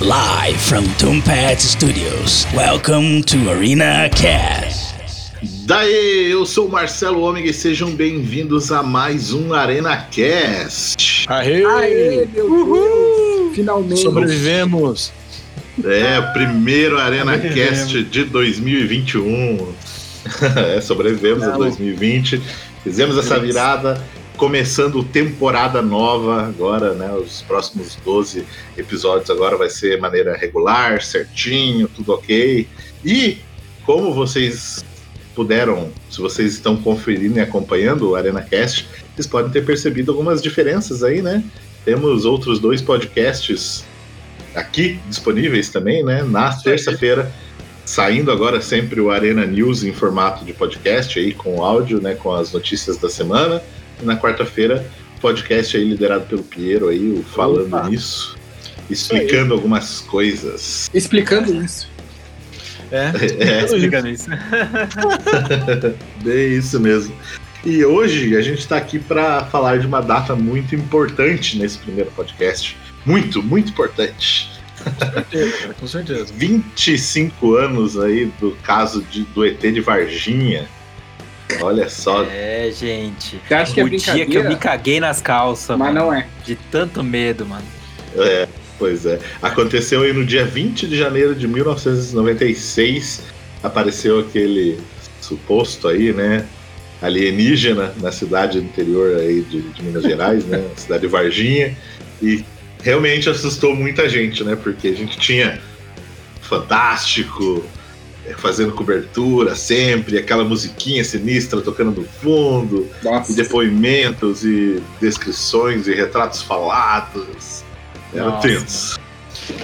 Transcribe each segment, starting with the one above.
Live from Tombat Studios. Welcome to Arena Cast. Daí, eu sou o Marcelo Ômega e sejam bem-vindos a mais um Arena Cast. Aê! Aê, meu Deus! Finalmente. Sobrevivemos! É, primeiro Arena Cast de 2021. é, sobrevivemos a 2020. Fizemos essa virada, começando temporada nova agora, né? Os próximos 12 episódios agora vai ser maneira regular, certinho, tudo ok. E como vocês puderam, se vocês estão conferindo e acompanhando o Arena Cast, vocês podem ter percebido algumas diferenças aí, né? Temos outros dois podcasts aqui disponíveis também, né? Na terça-feira, saindo agora sempre o Arena News em formato de podcast aí com áudio, né? Com as notícias da semana. Na quarta-feira, podcast aí liderado pelo Piero aí, o falando Opa. nisso, explicando algumas coisas. Explicando isso. É, É, explicando isso. É isso mesmo. E hoje a gente está aqui para falar de uma data muito importante nesse primeiro podcast. Muito, muito importante. certeza, com certeza. 25 anos aí do caso de, do ET de Varginha. Olha só. É, gente. Você acha que é o dia que eu me caguei nas calças, Mas mano. não é. De tanto medo, mano. É, pois é. Aconteceu aí no dia 20 de janeiro de 1996. Apareceu aquele suposto aí, né? Alienígena na cidade interior aí de, de Minas Gerais, né? Na cidade de Varginha. E realmente assustou muita gente, né? Porque a gente tinha Fantástico é, fazendo cobertura sempre, aquela musiquinha sinistra tocando no fundo, e depoimentos e descrições e retratos falados. Era Nossa. tenso.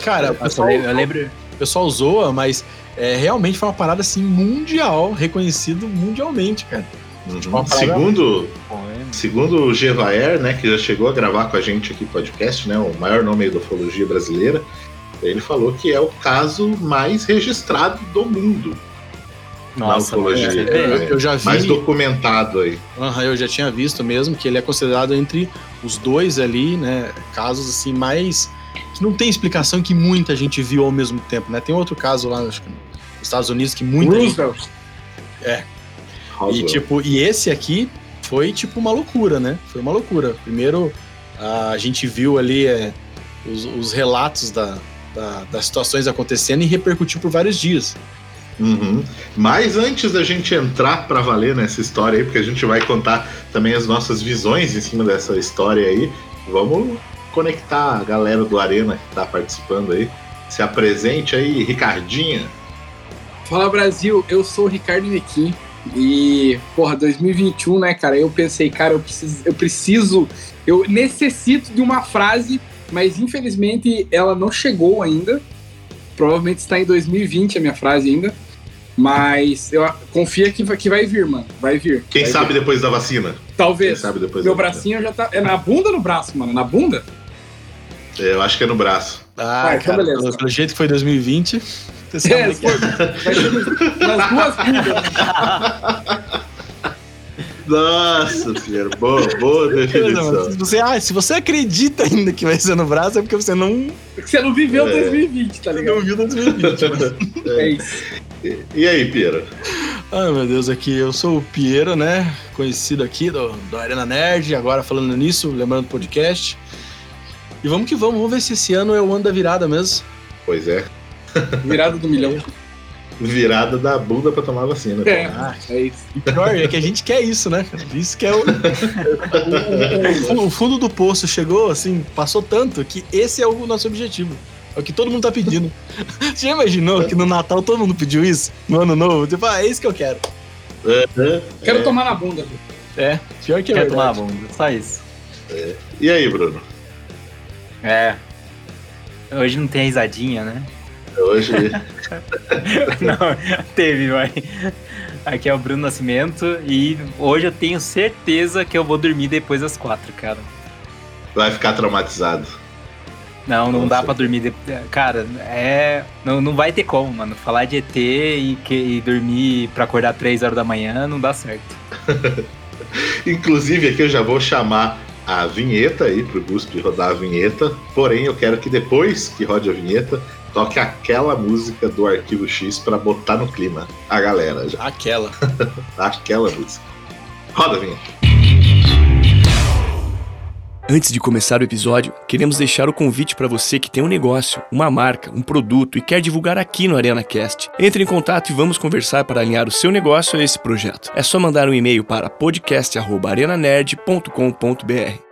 Cara, pessoal, lembro, eu lembro- o pessoal zoa, mas é, realmente foi uma parada assim mundial, reconhecido mundialmente, cara. Uhum. Parada- Segundo, é- segundo o Gevaer, né, que já chegou a gravar com a gente aqui podcast, né, o maior nome da ufologia brasileira, ele falou que é o caso mais registrado do mundo, Nossa, na ufologia. você vê? É, Eu já vi, mais documentado aí. Aham, eu já tinha visto mesmo que ele é considerado entre os dois ali, né, casos assim mais que não tem explicação que muita gente viu ao mesmo tempo, né? Tem outro caso lá, acho que nos Estados Unidos que muita gente Roosevelt. E tipo, e esse aqui foi tipo uma loucura, né? Foi uma loucura. Primeiro, a gente viu ali é, os, os relatos da, da- das situações acontecendo e repercutiu por vários dias. Uhum. Mas antes da gente entrar pra valer nessa história aí, porque a gente vai contar também as nossas visões em cima dessa história aí, vamos conectar a galera do Arena que tá participando aí. Se apresente aí, Ricardinha. Fala Brasil, eu sou o Ricardo Nequim. E, porra, 2021, né, cara? Eu pensei, cara, eu preciso, eu preciso, eu necessito de uma frase, mas infelizmente ela não chegou ainda. Provavelmente está em 2020 a minha frase ainda. Mas eu confia que vai, que vai vir, mano. Vai vir. Quem Vai sabe vir. depois da vacina? Quem Talvez. sabe depois Meu da vacina? bracinho já tá. É na bunda ou no braço, mano? Na bunda? É, Eu acho que é no braço. Ah, Vai, então cara, beleza. pelo, jeito que foi 2020. Você sabe É, que é. vai ser nas duas bundas. Nossa, Pierre, boa, boa definição. mano. Se você, ah, se você acredita ainda que vai ser no braço, é porque você não, Você não viveu É. 2020, tá ligado? não viu 2020. mano. É isso. E, e aí, Piero? Ai, meu Deus, aqui eu sou o Piero, né? Conhecido aqui do, do Arena Nerd, agora falando nisso, lembrando do podcast. E vamos que vamos, vamos ver se esse ano é o ano da virada mesmo. Pois é, Virada do milhão. Virada da bunda pra tomar vacina. É, Ah. é isso. E pior é que a gente quer isso, né? Isso que é o, o, fundo do poço chegou, assim, passou tanto que esse é o nosso objetivo. É o que todo mundo tá pedindo. Você já imaginou que no Natal todo mundo pediu isso? No ano novo? Tipo, ah, é isso que eu quero. Quero É. tomar na bunda. É, pior que é Quer tomar a verdade. bunda, só isso. E aí, Bruno? É. Hoje não tem risadinha, né? Hoje não, teve, vai. Aqui é o Bruno Nascimento e hoje eu tenho certeza que eu vou dormir depois das quatro, cara. vai ficar traumatizado. Não, não dá pra dormir. de- Cara, é. Não, não vai ter como, mano. Falar de ET e, que, e dormir pra acordar 3 horas da manhã não dá certo. Inclusive, aqui eu já vou chamar a vinheta aí pro Guspe rodar a vinheta. Porém, eu quero que depois que rode a vinheta, toque aquela música do Arquivo X pra botar no clima a galera já. Aquela. Aquela música. Roda a vinheta. Antes de começar o episódio, queremos deixar o convite para você que tem um negócio, uma marca, um produto e quer divulgar aqui no ArenaCast. Entre em contato e vamos conversar para alinhar o seu negócio a esse projeto. É só mandar um e-mail para podcast@arenanerd.com.br.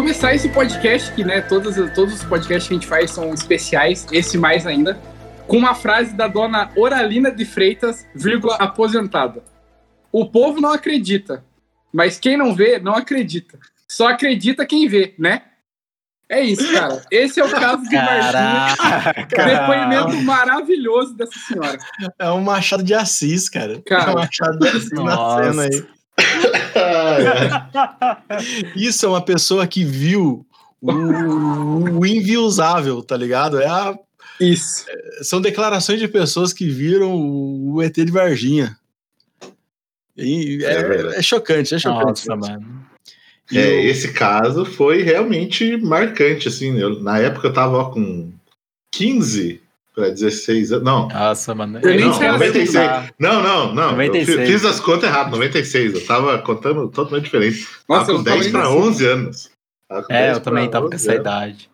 Começar esse podcast, que né, todos, todos os podcasts que a gente faz são especiais, esse mais ainda, com uma frase da dona Oralina de Freitas, vírgula, aposentada. O povo não acredita, mas quem não vê, não acredita. Só acredita quem vê, né? É isso, cara. Esse é o caso de Varginha. Depoimento maravilhoso dessa senhora. É um Machado de Assis, cara. Cara. é um Machado de Assis na cena aí. Isso é uma pessoa que viu o, o inviusável, tá ligado? É a- Isso. são declarações de pessoas que viram o, o ET de Varginha. E É é, é chocante, é chocante. Nossa, mano. E É, o- esse caso foi realmente marcante, assim. Eu, na época eu tava ó, com 15 para 16 anos. Não, Nossa, mano. Eu nem não, sei 96. Não, não, não. 96. Eu fi- fiz as contas erradas, 96. Eu tava contando totalmente diferente. Nossa, tava eu com tava 10 nem para nascido. 11 anos. É, 10 eu também tava com 11 essa anos. idade.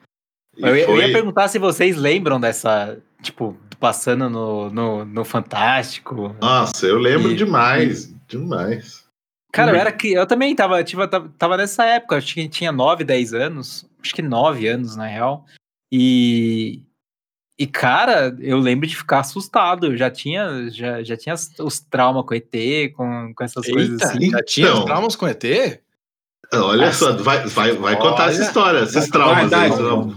E Eu, ia- eu foi- ia perguntar se vocês lembram dessa, tipo, passando no, no, no Fantástico. Nossa, eu lembro E- demais. Demais. Cara, eu era que eu também tava, tava, tava nessa época, acho que tinha 9, 10 anos, acho que 9 anos na real. E e cara, eu lembro de ficar assustado, eu já tinha já, já tinha os- traumas com ET, com, com essas coisas Eita, assim. já tinha Então. os traumas com ET? Olha Nossa. só, vai, vai, vai contar Olha. essa história, esses traumas vai, aí. vai. Vamos,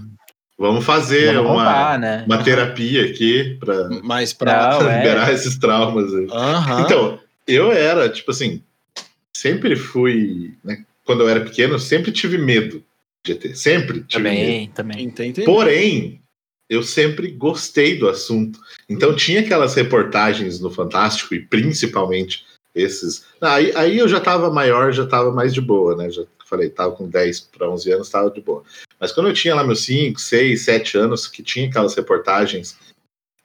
vamos fazer Vamos uma, contar, né? uma terapia aqui para Mas pra. Não, é. liberar esses traumas aí. Então, eu era, tipo assim, sempre fui, né, quando eu era pequeno, sempre tive medo de ET. Sempre tive medo. Também, também. Entendi. Porém, eu sempre gostei do assunto. Então tinha aquelas reportagens no Fantástico, e principalmente esses. Aí, aí eu já estava maior, já estava mais de boa, né? Já falei, tava com 10 para 11 anos, estava de boa. Mas quando eu tinha lá meus 5, 6, 7 anos, que tinha aquelas reportagens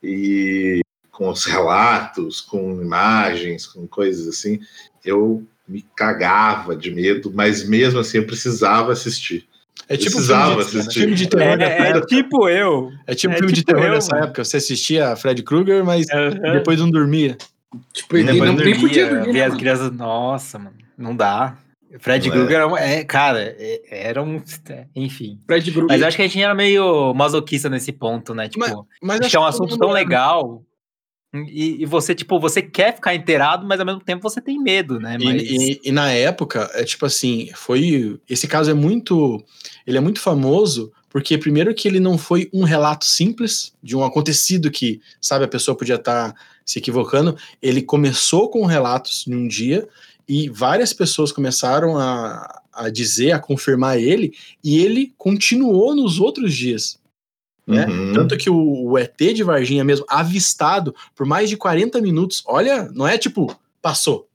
e com os relatos, com imagens, com coisas assim, eu me cagava de medo, mas mesmo assim eu precisava assistir. É tipo precisava filme de, assistir. filme de terror dessa É, é época. tipo eu. É tipo é filme de tipo terror eu, dessa mano. época. Você assistia Fred Krueger, mas depois não dormia. Tipo, ele não, nem podia dormia, dormir. ver né, as crianças. Nossa, mano. Não dá. Fred é. Krueger era um- é, cara, é- era um. Enfim. Fred Krueger. Mas eu acho que a gente era meio masoquista nesse ponto, né? Tipo, Mas- Mas acho que é um assunto tão era. legal. E, e você, tipo, você quer ficar inteirado, mas ao mesmo tempo você tem medo, né? E, Mas... e- e na época, é tipo assim, foi. Esse caso é muito. Ele é muito famoso, porque primeiro que ele não foi um relato simples de um acontecido que, sabe, a pessoa podia estar se equivocando. Ele começou com relatos em um dia e várias pessoas começaram a, a dizer, a confirmar ele, e ele continuou nos outros dias. Né? Uhum. Tanto que o, o ET de Varginha mesmo, avistado por mais de 40 minutos, olha, não é tipo, passou.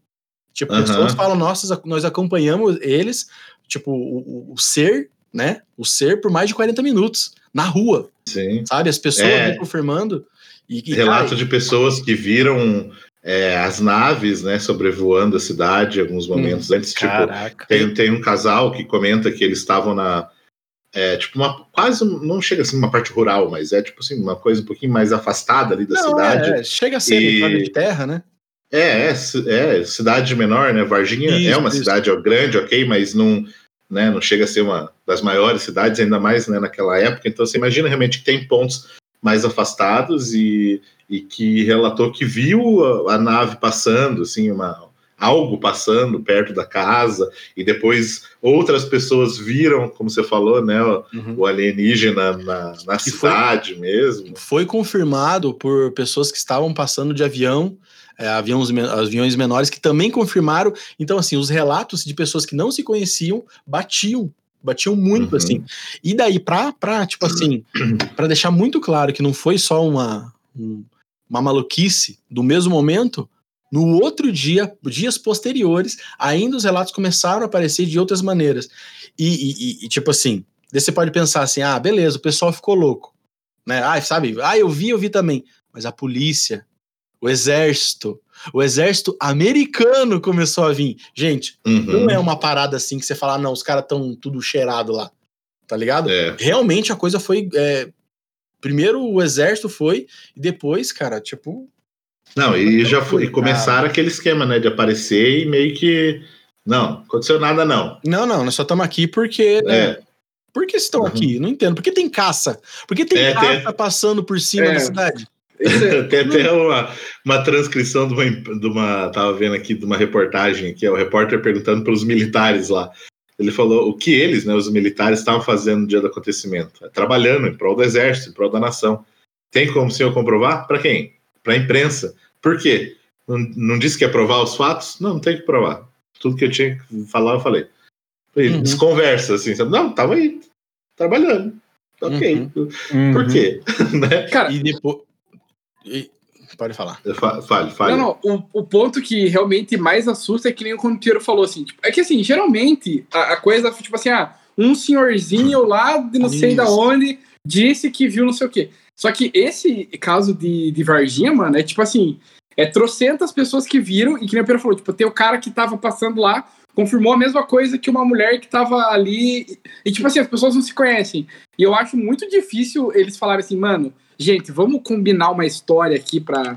Tipo, Aham. pessoas falam, nossa, nós acompanhamos eles, tipo, o, o- o ser, né? O ser por mais de 40 minutos, na rua, Sim. sabe? As pessoas É. confirmando. E, e, Relato de pessoas que viram é, as naves, né, sobrevoando a cidade em alguns momentos antes. Tipo, tem, tem um casal que comenta que eles estavam na. É, tipo, uma quase. Não chega assim uma parte rural, mas é tipo assim, uma coisa um pouquinho mais afastada ali da não, cidade. é, chega a ser E- de terra, né? É, é, é, cidade menor, né? Varginha é Isso, uma isso. cidade grande, ok, mas não, né? Não chega a ser uma das maiores cidades, ainda mais né, naquela época. Então você imagina realmente que tem pontos mais afastados e, e que relatou que viu a, a nave passando, assim, uma, algo passando perto da casa, e depois outras pessoas viram, como você falou, né, o, Uhum. o alienígena na, na Que foi- cidade mesmo. Foi confirmado por pessoas que estavam passando de avião, é, aviões, aviões menores, que também confirmaram. Então, assim, os relatos de pessoas que não se conheciam batiam. Batiam muito, Uhum. assim. E daí, pra, pra tipo assim, pra deixar muito claro que não foi só uma, um- uma maluquice do mesmo momento, no outro dia, dias posteriores, ainda os relatos começaram a aparecer de outras maneiras. E, e- e- tipo assim, daí você pode pensar assim: ah, beleza, o pessoal ficou louco. Né? Ah, sabe? Ah, eu vi, eu vi também. Mas a polícia, o exército, o exército americano começou a vir. Gente, Uhum. não é uma parada assim que você fala, ah, não, os caras estão tudo cheirado lá. Tá ligado? É. Realmente a coisa foi. é, primeiro o exército foi, e depois, cara, tipo. Não, e já foi, e começaram aquele esquema, né, de aparecer e meio que. Não, aconteceu nada, não. Não, não, nós só estamos aqui porque. né, É, Por que estão Uhum. aqui? Não entendo. Por que tem caça? Por que tem É, tem- caça passando por cima É. da cidade? É- tem até uma, uma transcrição de uma, de uma. Tava vendo aqui de uma reportagem que é o repórter perguntando pelos militares lá. Ele falou o que eles, né, os militares, estavam fazendo no dia do acontecimento. Trabalhando em prol do exército, em prol da nação. Tem como o senhor comprovar? Para quem? Para a imprensa. Por quê? Não, não disse que ia provar os fatos? Não, não tem que provar. Tudo que eu tinha que falar, eu falei. Uhum. Desconversa, assim. sabe? Não, tava aí, trabalhando. Ok. Uhum. Por quê? né? Cara, E depois. e- Pode falar. Fa- Fale, fale. Não, não. O, o ponto que realmente mais assusta é que nem o Conteiro falou assim. tipo, é que assim, geralmente a, a coisa, tipo assim, ah, um senhorzinho lá de não sei Isso. da onde disse que viu não sei o quê. Só que esse caso de, de Varginha, mano, é tipo assim, é trocentas pessoas que viram e que nem o Pedro falou, tipo, tem o cara que tava passando lá, confirmou a mesma coisa que uma mulher que tava ali. E, e, tipo assim, as pessoas não se conhecem. E eu acho muito difícil eles falarem assim, mano, gente, vamos combinar uma história aqui pra,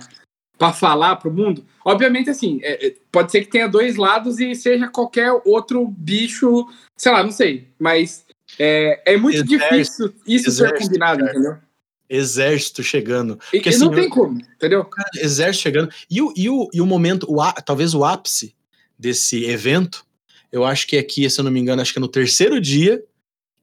pra falar pro mundo. Obviamente, assim, é- é, pode ser que tenha dois lados e seja qualquer outro bicho, sei lá, não sei. Mas é, é muito Exército, difícil isso ser exército, combinado, cara. entendeu? Exército chegando. E, Porque, e não assim, tem eu- como, entendeu? Exército chegando. E o, e o, e o momento, o, talvez o ápice desse evento, eu acho que aqui, se eu não me engano, acho que é no terceiro dia,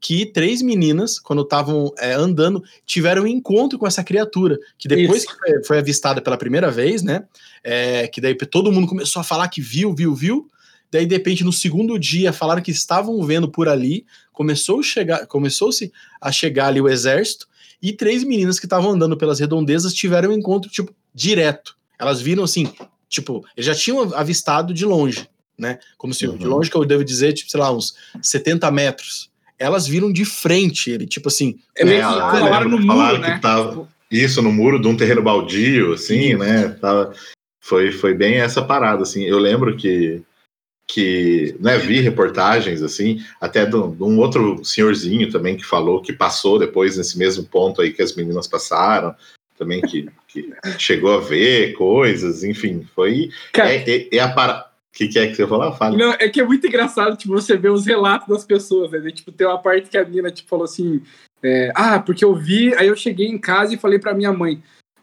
que três meninas, quando estavam é, andando, tiveram um encontro com essa criatura, que depois Isso. que foi, foi avistada pela primeira vez, né, é, que daí todo mundo começou a falar que viu, viu, viu, daí de repente no segundo dia falaram que estavam vendo por ali, começou a chegar, começou-se a chegar ali o exército, e três meninas que estavam andando pelas redondezas tiveram um encontro, tipo, direto. Elas viram assim, tipo, eles já tinham avistado de longe, né? Como se de Uhum. longe que eu devo dizer, tipo, sei lá, uns 70 metros. Elas viram de frente ele, tipo assim. É meio que lembro no muro, falaram né? que tava- Isso, no muro de um terreno baldio, assim, né? Tava, foi, foi bem essa parada, assim. Eu lembro que, que né, vi reportagens, assim, até de um de um outro senhorzinho também que falou que passou depois nesse mesmo ponto aí que as meninas passaram, também que, que chegou a ver coisas, enfim, foi. Cara, É, é, é a parada. O que, que é que você falou? Fala. Não, é que é muito engraçado, tipo, você ver os relatos das pessoas, né? Tipo, tem uma parte que a mina, tipo, falou assim, é, ah, porque eu vi, aí eu cheguei em casa e falei pra minha mãe,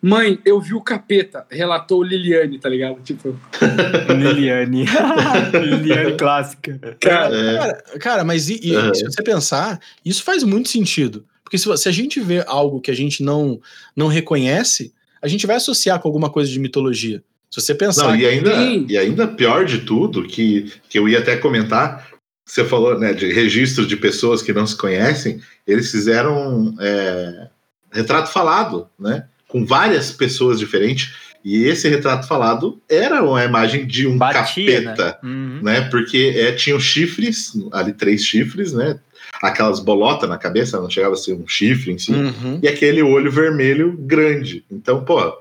mãe, eu vi o capeta, relatou Liliane, tá ligado? Tipo, Liliane. Liliane clássica. cara, É, Cara, cara, mas e- e Uhum. se você pensar, isso faz muito sentido. Porque se, se a gente vê algo que a gente não, não reconhece, a gente vai associar com alguma coisa de mitologia. Se você pensar. Não, e ainda, e ainda pior de tudo, que, que eu ia até comentar, você falou né, de registro de pessoas que não se conhecem, eles fizeram é, retrato falado, né? Com várias pessoas diferentes, e esse retrato falado era uma imagem de um Batia, né? capeta, Uhum. né? Porque é, tinham chifres, ali três chifres, né? Aquelas bolotas na cabeça, não chegava a ser um chifre em si Uhum. e aquele olho vermelho grande. Então, pô,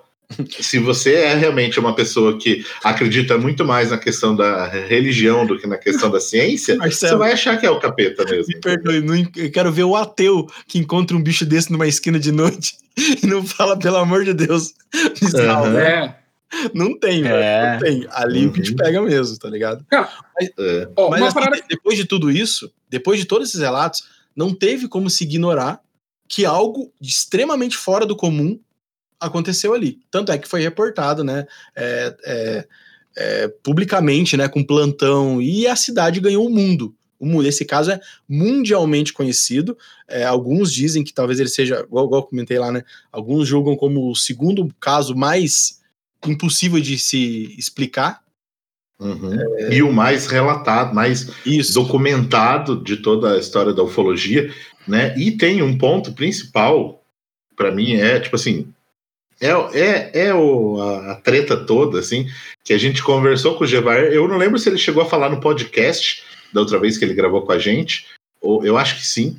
se você é realmente uma pessoa que acredita muito mais na questão da religião do que na questão da ciência, Marcelo. você vai achar que é o capeta mesmo. Me perdoe, não eu quero ver o ateu que encontra um bicho desse numa esquina de noite e não fala, pelo amor de Deus. me salva. Aham. é. Não tem, velho. É. Não tem. Ali o que te Uhum. pega mesmo, tá ligado? É. Ó, Mas assim, parada de- depois de tudo isso, depois de todos esses relatos, não teve como se ignorar que algo extremamente fora do comum aconteceu ali. Tanto é que foi reportado, né? é, é, é, publicamente, né? Com plantão, e a cidade ganhou o mundo. O mundo. Esse caso é mundialmente conhecido. É, alguns dizem que talvez ele seja, igual, igual eu comentei lá, né? Alguns julgam como o segundo caso mais impossível de se explicar. Uhum. E o mais relatado, mais Isso. documentado de toda a história da ufologia, né? E tem um ponto principal, para mim, é tipo assim. É, é, é o, a, a treta toda, assim, que a gente conversou com o Gevaer. Eu não lembro se ele chegou a falar no podcast da outra vez que ele gravou com a gente, ou eu acho que sim,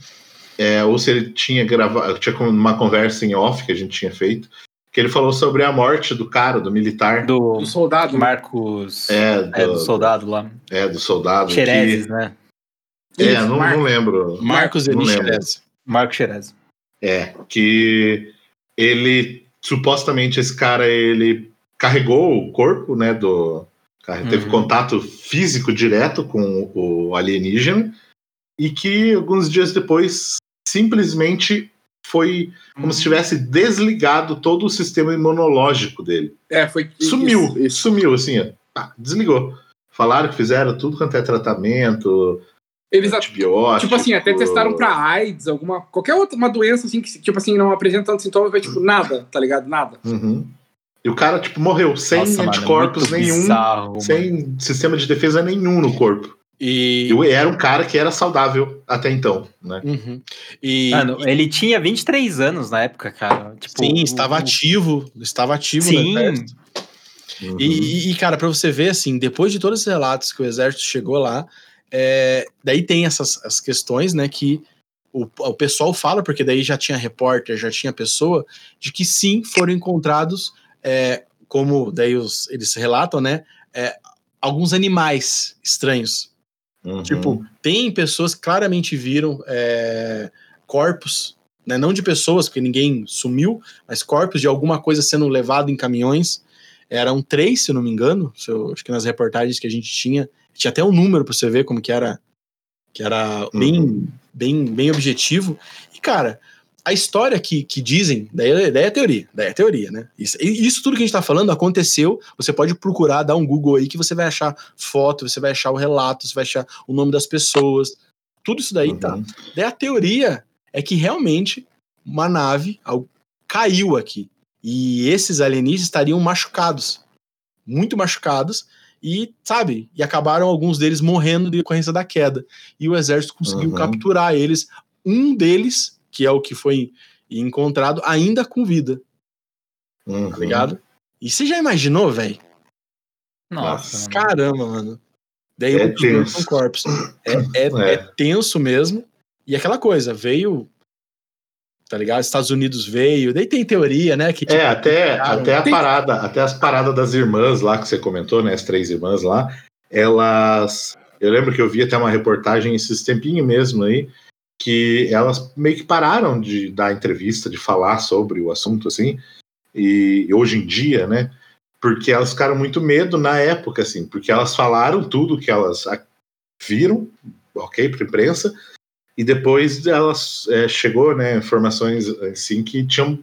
é, ou se ele tinha gravado, tinha uma conversa em off que a gente tinha feito, que ele falou sobre a morte do cara, do militar. Do do soldado. né? Marcos. é, do, É, do soldado lá. é, do soldado. Xerezes, que- né? É, Isso, não, Marcos. não lembro. Marcos Eli. Xerez. Marcos Xerez. É, que ele supostamente esse cara ele carregou o corpo, né, do teve Uhum. contato físico direto com o alienígena e que alguns dias depois simplesmente foi como se tivesse desligado todo o sistema imunológico dele. É, foi. Sumiu, isso, isso. sumiu assim, ó. Desligou. Falaram que fizeram tudo quanto é tratamento, Eles antibiótico. Tipo assim, até testaram pra AIDS, alguma. Qualquer outra uma doença assim que, tipo assim, não apresenta tantos sintomas, vai tipo, nada, tá ligado? Nada. Uhum. E o cara, tipo, morreu sem Nossa, mano, anticorpos muito nenhum, bizarro, mano. sem sistema de defesa nenhum no corpo. E, E era um cara que era saudável até então, né? Uhum. E- Mano, ele tinha 23 anos na época, cara. Tipo, sim, estava o- ativo, estava ativo Sim. no exército. Uhum. E, e- cara, pra você ver, assim, depois de todos esses relatos que o exército chegou lá, é, daí tem essas as questões, né, que o, o pessoal fala, porque daí já tinha repórter, já tinha pessoa, de que sim, foram encontrados, é, como daí os, eles relatam, né, é, alguns animais estranhos. Uhum. Tipo, tem pessoas que claramente viram é, corpos, né, não de pessoas, porque ninguém sumiu, mas corpos de alguma coisa sendo levado em caminhões. Eram três, se não me engano. Se eu- acho que nas reportagens que a gente tinha, tinha até um número para você ver como que era, que era bem, bem, bem objetivo. E cara, a história que, que dizem, daí, daí é teoria, daí é teoria, né? Isso, isso tudo que a gente tá falando aconteceu. Você pode procurar, dar um Google aí que você vai achar foto, você vai achar o relato, você vai achar o nome das pessoas. Tudo isso daí tá. Uhum. Daí a teoria é que realmente uma nave caiu aqui. E esses alienígenas estariam machucados. Muito machucados. E, sabe, e acabaram alguns deles morrendo de decorrência da queda. E o exército conseguiu Uhum. capturar eles. Um deles, que é o que foi encontrado, ainda com vida, Uhum. tá ligado? E você já imaginou, velho? Nossa. Caramba, mano. Daí É tenso. É, é, É. é tenso mesmo. E aquela coisa, veio. Tá ligado? Estados Unidos veio. Daí tem teoria, né? Que, tipo, É, até, até a tem- parada, até as paradas das irmãs lá que você comentou, né? As três irmãs lá, elas. Eu lembro que eu vi até uma reportagem esses tempinhos mesmo aí, que elas meio que pararam de dar entrevista, de falar sobre o assunto, assim, e hoje em dia, né? Porque elas ficaram muito medo na época, assim, porque elas falaram tudo que elas viram, ok, para imprensa, e depois elas é, chegou, né, informações assim que tinham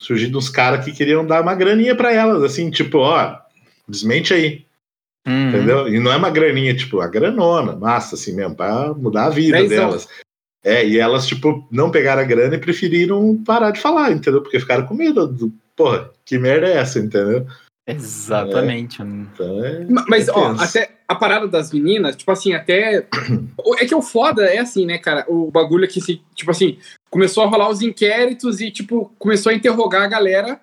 surgido uns caras que queriam dar uma graninha para elas, assim, tipo, ó, desmente aí, Uhum. entendeu? E não é uma graninha, tipo, a granona, massa, assim mesmo, pra mudar a vida delas. É, e elas, tipo, não pegaram a grana e preferiram parar de falar, entendeu? Porque ficaram com medo do, porra, que merda é essa, entendeu? Exatamente. mano. Então é. Ma- Mas, é ó, até a parada das meninas, tipo assim, até. É que o foda é assim, né, cara? O bagulho é que, tipo assim, começou a rolar os inquéritos e, tipo, começou a interrogar a galera.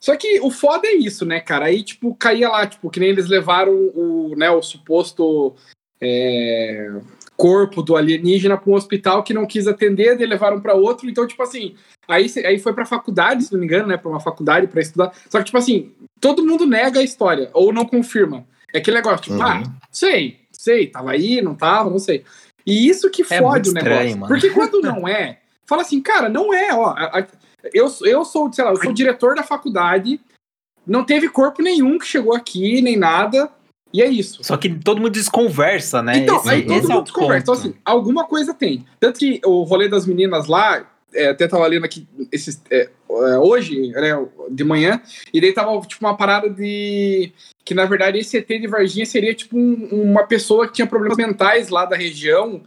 Só que o foda é isso, né, cara? Aí, tipo, caía lá, tipo, que nem eles levaram o, né, o suposto é, corpo do alienígena para um hospital que não quis atender, daí levaram para outro. Então, tipo assim, aí, aí foi pra faculdade, se não me engano, né, pra uma faculdade para estudar. Só que, tipo assim, todo mundo nega a história, ou não confirma. É aquele negócio, tipo, Uhum. ah, sei, sei, tava aí, não tava, não sei. E isso que É fode o negócio. estranho, mano. Porque quando não é, fala assim, cara, não é, ó. a- a- eu, eu sou, sei lá, eu sou diretor da faculdade, não teve corpo nenhum que chegou aqui, nem nada. E é isso. Só que todo mundo desconversa, né? Então, esse, aí todo esse é mundo o desconversa. Então, assim, alguma coisa tem. Tanto que o rolê das meninas lá, é, até tava lendo aqui esses, é, é, hoje, né, de manhã, e daí tava tipo uma parada de. Que na verdade esse ET de Varginha seria tipo um- uma pessoa que tinha problemas mentais lá da região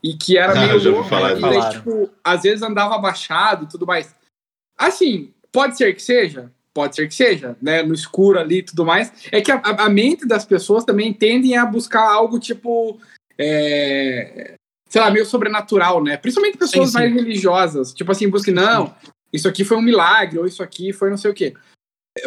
e que era Ah, meio eu já ouvi louca, falar e disso. daí, tipo, às vezes andava abaixado e tudo mais. Assim, pode ser que seja, pode ser que seja, né? No escuro ali e tudo mais. É que a, a- mente das pessoas também tendem a buscar algo tipo. é, sei lá, meio sobrenatural, né? Principalmente pessoas Sim, sim. mais religiosas. Tipo assim, busque, não, isso aqui foi um milagre, ou isso aqui foi não sei o quê.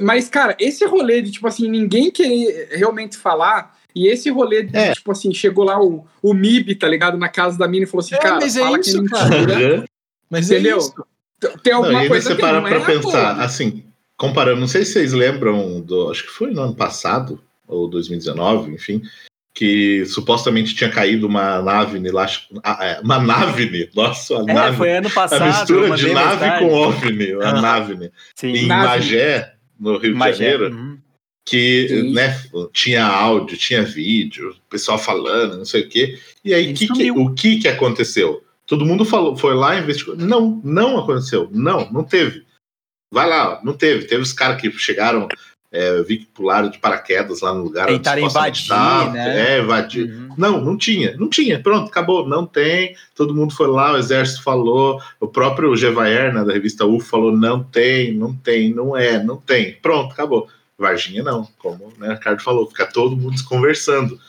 Mas, cara, esse rolê de, tipo assim, ninguém querer realmente falar. E esse rolê de, É. tipo assim, chegou lá o, o MIB, tá ligado? Na casa da mina e falou assim, É, cara, mas é fala isso, que é cara. Mas Entendeu? é isso. Tem Não, alguma aí coisa você que para não pra é, pensar, pô. assim, comparando, não sei se vocês lembram do, acho que foi no ano passado, ou 2019, enfim, que supostamente tinha caído uma nave ah, é, uma nave, nossa, a É, nave, foi ano a passado. eu mistura de nave mensagem. com OVNI, a Ah. nave, Sim. em Nave. Magé, no Rio de Magé. Janeiro, Uhum. que Sim. né, tinha áudio, tinha vídeo, o pessoal falando, não sei o quê. E aí, que que- o que que aconteceu? Todo mundo falou, foi lá e investigou. Não, não aconteceu. Não, não teve. Vai lá, não teve. Teve os caras que chegaram, é, vi que pularam de paraquedas lá no lugar. Tentaram supostamente invadir, tava. né? É, invadir. Uhum. Não, não tinha, não tinha. Pronto, acabou, não tem. Todo mundo foi lá, o exército falou, o próprio Gevaer, né, da revista UFO, falou: não tem, não tem, não é, não tem. Pronto, acabou. Varginha não, como né, o Ricardo falou, fica todo mundo conversando.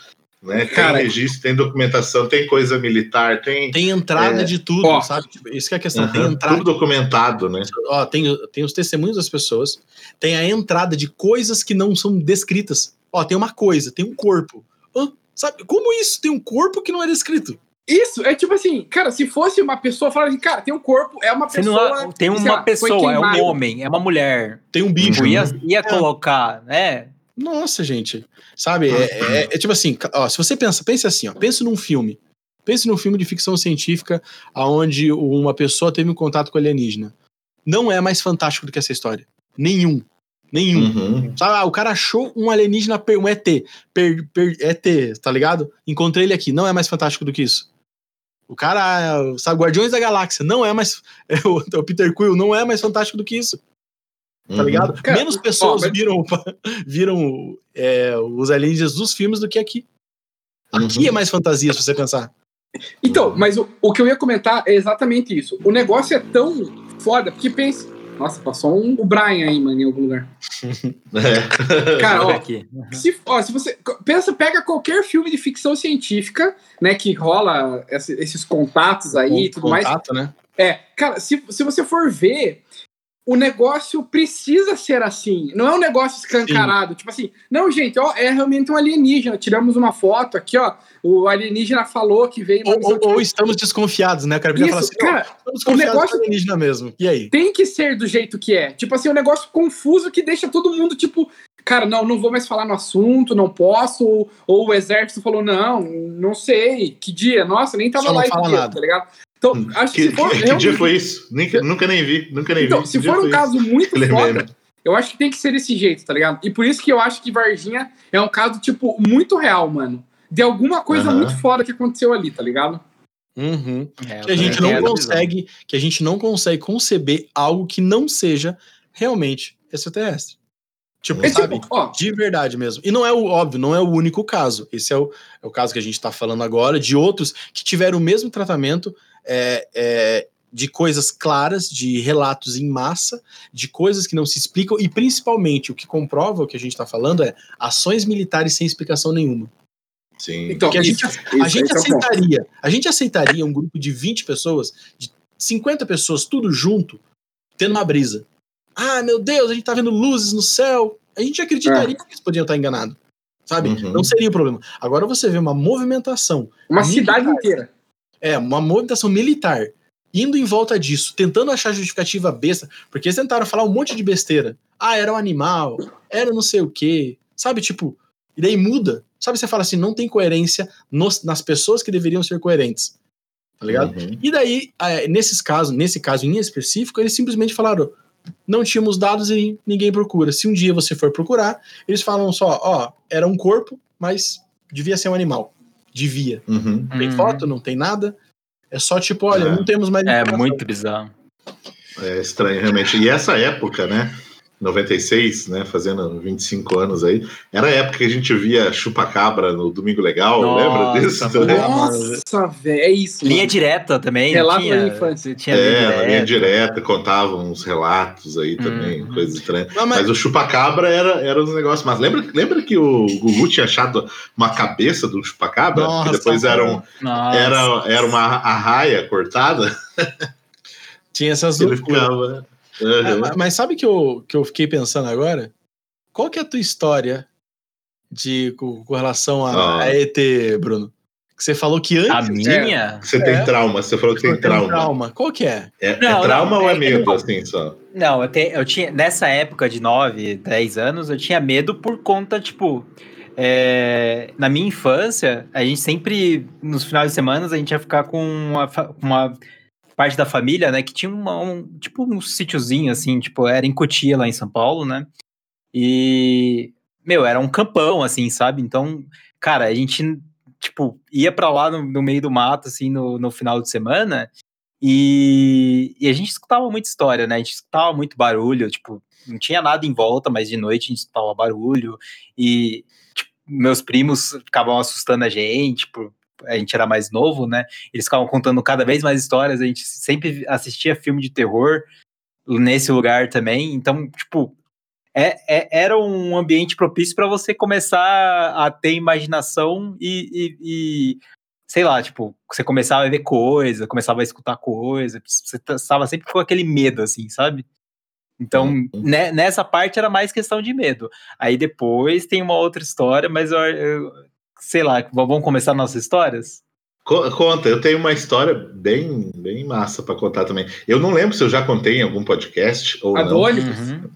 Né? Cara, tem registro, tem documentação, tem coisa militar, tem. Tem entrada É. de tudo, Ó. sabe? Tipo, isso que é a questão. tem Aham, entrada tudo documentado, né? ó, tem, tem os testemunhos das pessoas, tem a entrada de coisas que não são descritas. Ó, tem uma coisa, tem um corpo. Hã? sabe, como isso? Tem um corpo que não é descrito. Isso, é tipo assim, cara, se fosse uma pessoa, falaria assim, cara, tem um corpo, é uma pessoa. não tem uma lá, pessoa, é um homem, é uma mulher. Tem um bicho. Tipo, ia, ia É. colocar, né? Nossa, gente. Sabe, é, é- é tipo assim, ó, se você pensa, pense assim, ó, pense num filme. Pense num filme de ficção científica onde uma pessoa teve um contato com alienígena. Não é mais fantástico do que essa história. Nenhum. Nenhum. Uhum. Sabe, ah, o cara achou um alienígena, um ET. Per, per- ET, tá ligado? Encontrei ele aqui. Não é mais fantástico do que isso. O cara, sabe, Guardiões da Galáxia, não é mais. é o, o Peter Quill não é mais fantástico do que isso, tá Uhum. ligado? Cara, Menos pessoas ó, mas- viram, viram é, os alienígenas dos filmes do que aqui. Aqui Uhum. é mais fantasia, se você pensar. Então, mas o, o que eu ia comentar é exatamente isso. O negócio é tão foda, porque pensa. Nossa, passou um, o Brian aí, mano, em algum lugar. É. Cara, ó, aqui. se, ó, se você. Pensa, pega qualquer filme de ficção científica, né, que rola esse- esses contatos aí e tudo mais. Contato, né? É, cara, se, se você for ver, o negócio precisa ser assim. Não é um negócio escancarado. Tipo assim, não, gente, ó, é realmente um alienígena. Tiramos uma foto aqui, ó. O alienígena falou que veio. Ou, ou- o ou estamos desconfiados, né? O cara Isso, assim, cara, "Ó, estamos desconfiados negócio- do alienígena mesmo. E aí? tem que ser do jeito que é. Tipo assim, um negócio confuso que deixa todo mundo, tipo, cara, não, não vou mais falar no assunto, não posso. Ou, ou o exército falou, não, não sei, que dia, nossa, nem tava Só não lá esse fala dia, nada. tá ligado? Então, acho que, Que, se for. que- que realmente- dia foi isso? Nunca, nunca nem vi, nunca nem Então, vi. se Que for um caso muito Lembrei, foda, eu acho que tem que ser desse jeito, tá ligado? E por isso que eu acho que Varginha é um caso, tipo, muito real, mano. De alguma coisa Aham. muito foda que aconteceu ali, tá ligado? Uhum. É, que a gente também não visão. consegue, que a gente não consegue conceber algo que não seja realmente extraterrestre. Tipo, É sabe? tipo, ó, De verdade mesmo. E não é o óbvio, não é o único caso. Esse é o, é o caso que a gente está falando agora, de outros que tiveram o mesmo tratamento é, é, de coisas claras, de relatos em massa, de coisas que não se explicam, e principalmente o que comprova o que a gente está falando é ações militares sem explicação nenhuma. Sim. então, Porque a gente, isso, a isso, gente é aceitaria, a gente aceitaria um grupo de 20 pessoas, de 50 pessoas, tudo junto, tendo uma brisa. Ah, meu Deus, a gente tá vendo luzes no céu. A gente acreditaria que eles podiam estar enganados. Sabe? Uhum. Não seria o problema. Agora você vê uma movimentação, Uma cidade inteira. É, uma movimentação militar, indo em volta disso, tentando achar justificativa besta, porque eles tentaram falar um monte de besteira. Ah, era um animal, era não sei o quê. Sabe, tipo, e daí muda. Sabe, você fala assim, não tem coerência nos- nas pessoas que deveriam ser coerentes. Tá ligado? Uhum. E daí, nesses casos, nesse caso em específico, eles simplesmente falaram: não tínhamos dados e ninguém procura. Se um dia você for procurar, eles falam só, ó, era um corpo, mas devia ser um animal. Devia. Uhum. Não tem Uhum. foto, não tem nada. É só tipo, olha, É. não temos mais É muito bizarro. É estranho, realmente. E essa época, né? 96, né? Fazendo 25 anos aí. Era a época que a gente via chupa-cabra no Domingo Legal. Nossa, lembra disso? Nossa, velho, é isso. Linha mano. direta também. Relato tinha, da infância. Tinha É, na linha linha direta. direta, contavam uns relatos aí também, Uhum. coisas estranhas. Não, mas- Mas o chupacabra era, era um negócio. Mas lembra, lembra que o Gugu tinha achado uma cabeça do chupacabra? Nossa, que depois era, um, Nossa. era, era uma arraia cortada? Tinha essas Ele ficava. É, Uhum. ma- mas sabe que eu, que eu fiquei pensando agora? Qual que é a tua história de, com, com relação a, Ah. a ET, Bruno? Que você falou que antes A minha? Você É. tem trauma, você falou que tem tem trauma. trauma. Qual que é? É, é Não, trauma não, ou é é- medo, assim, só? Não, eu, te- eu tinha. Nessa época de 9, 10 anos, eu tinha medo por conta, tipo. é, na minha infância, a gente sempre, nos finais de semana, a gente ia ficar com uma, uma parte da família, né, que tinha uma- um, tipo um sítiozinho, assim, tipo, era em Cotia, lá em São Paulo, né, e, meu, era um campão, assim, sabe, então, cara, a gente, tipo, ia pra lá no, no meio do mato, assim, no, no final de semana, e, e a gente escutava muita história, né, a gente escutava muito barulho, tipo, não tinha nada em volta, mas de noite a gente escutava barulho, e tipo, meus primos ficavam assustando a gente, por, a gente era mais novo, né? Eles ficavam contando cada vez mais histórias, a gente sempre assistia filme de terror nesse lugar também, então, tipo, é, é- era um ambiente propício para você começar a ter imaginação e, e- e, sei lá, tipo, você começava a ver coisa, começava a escutar coisa, você estava sempre com aquele medo, assim, sabe? Então, Uhum. né, nessa parte era mais questão de medo. Aí depois tem uma outra história, mas eu, eu- sei lá, vamos começar nossas histórias? Co- Conta, eu tenho uma história bem, bem massa pra contar também. Eu não lembro se eu já contei em algum podcast ou A do não. ônibus? Uhum.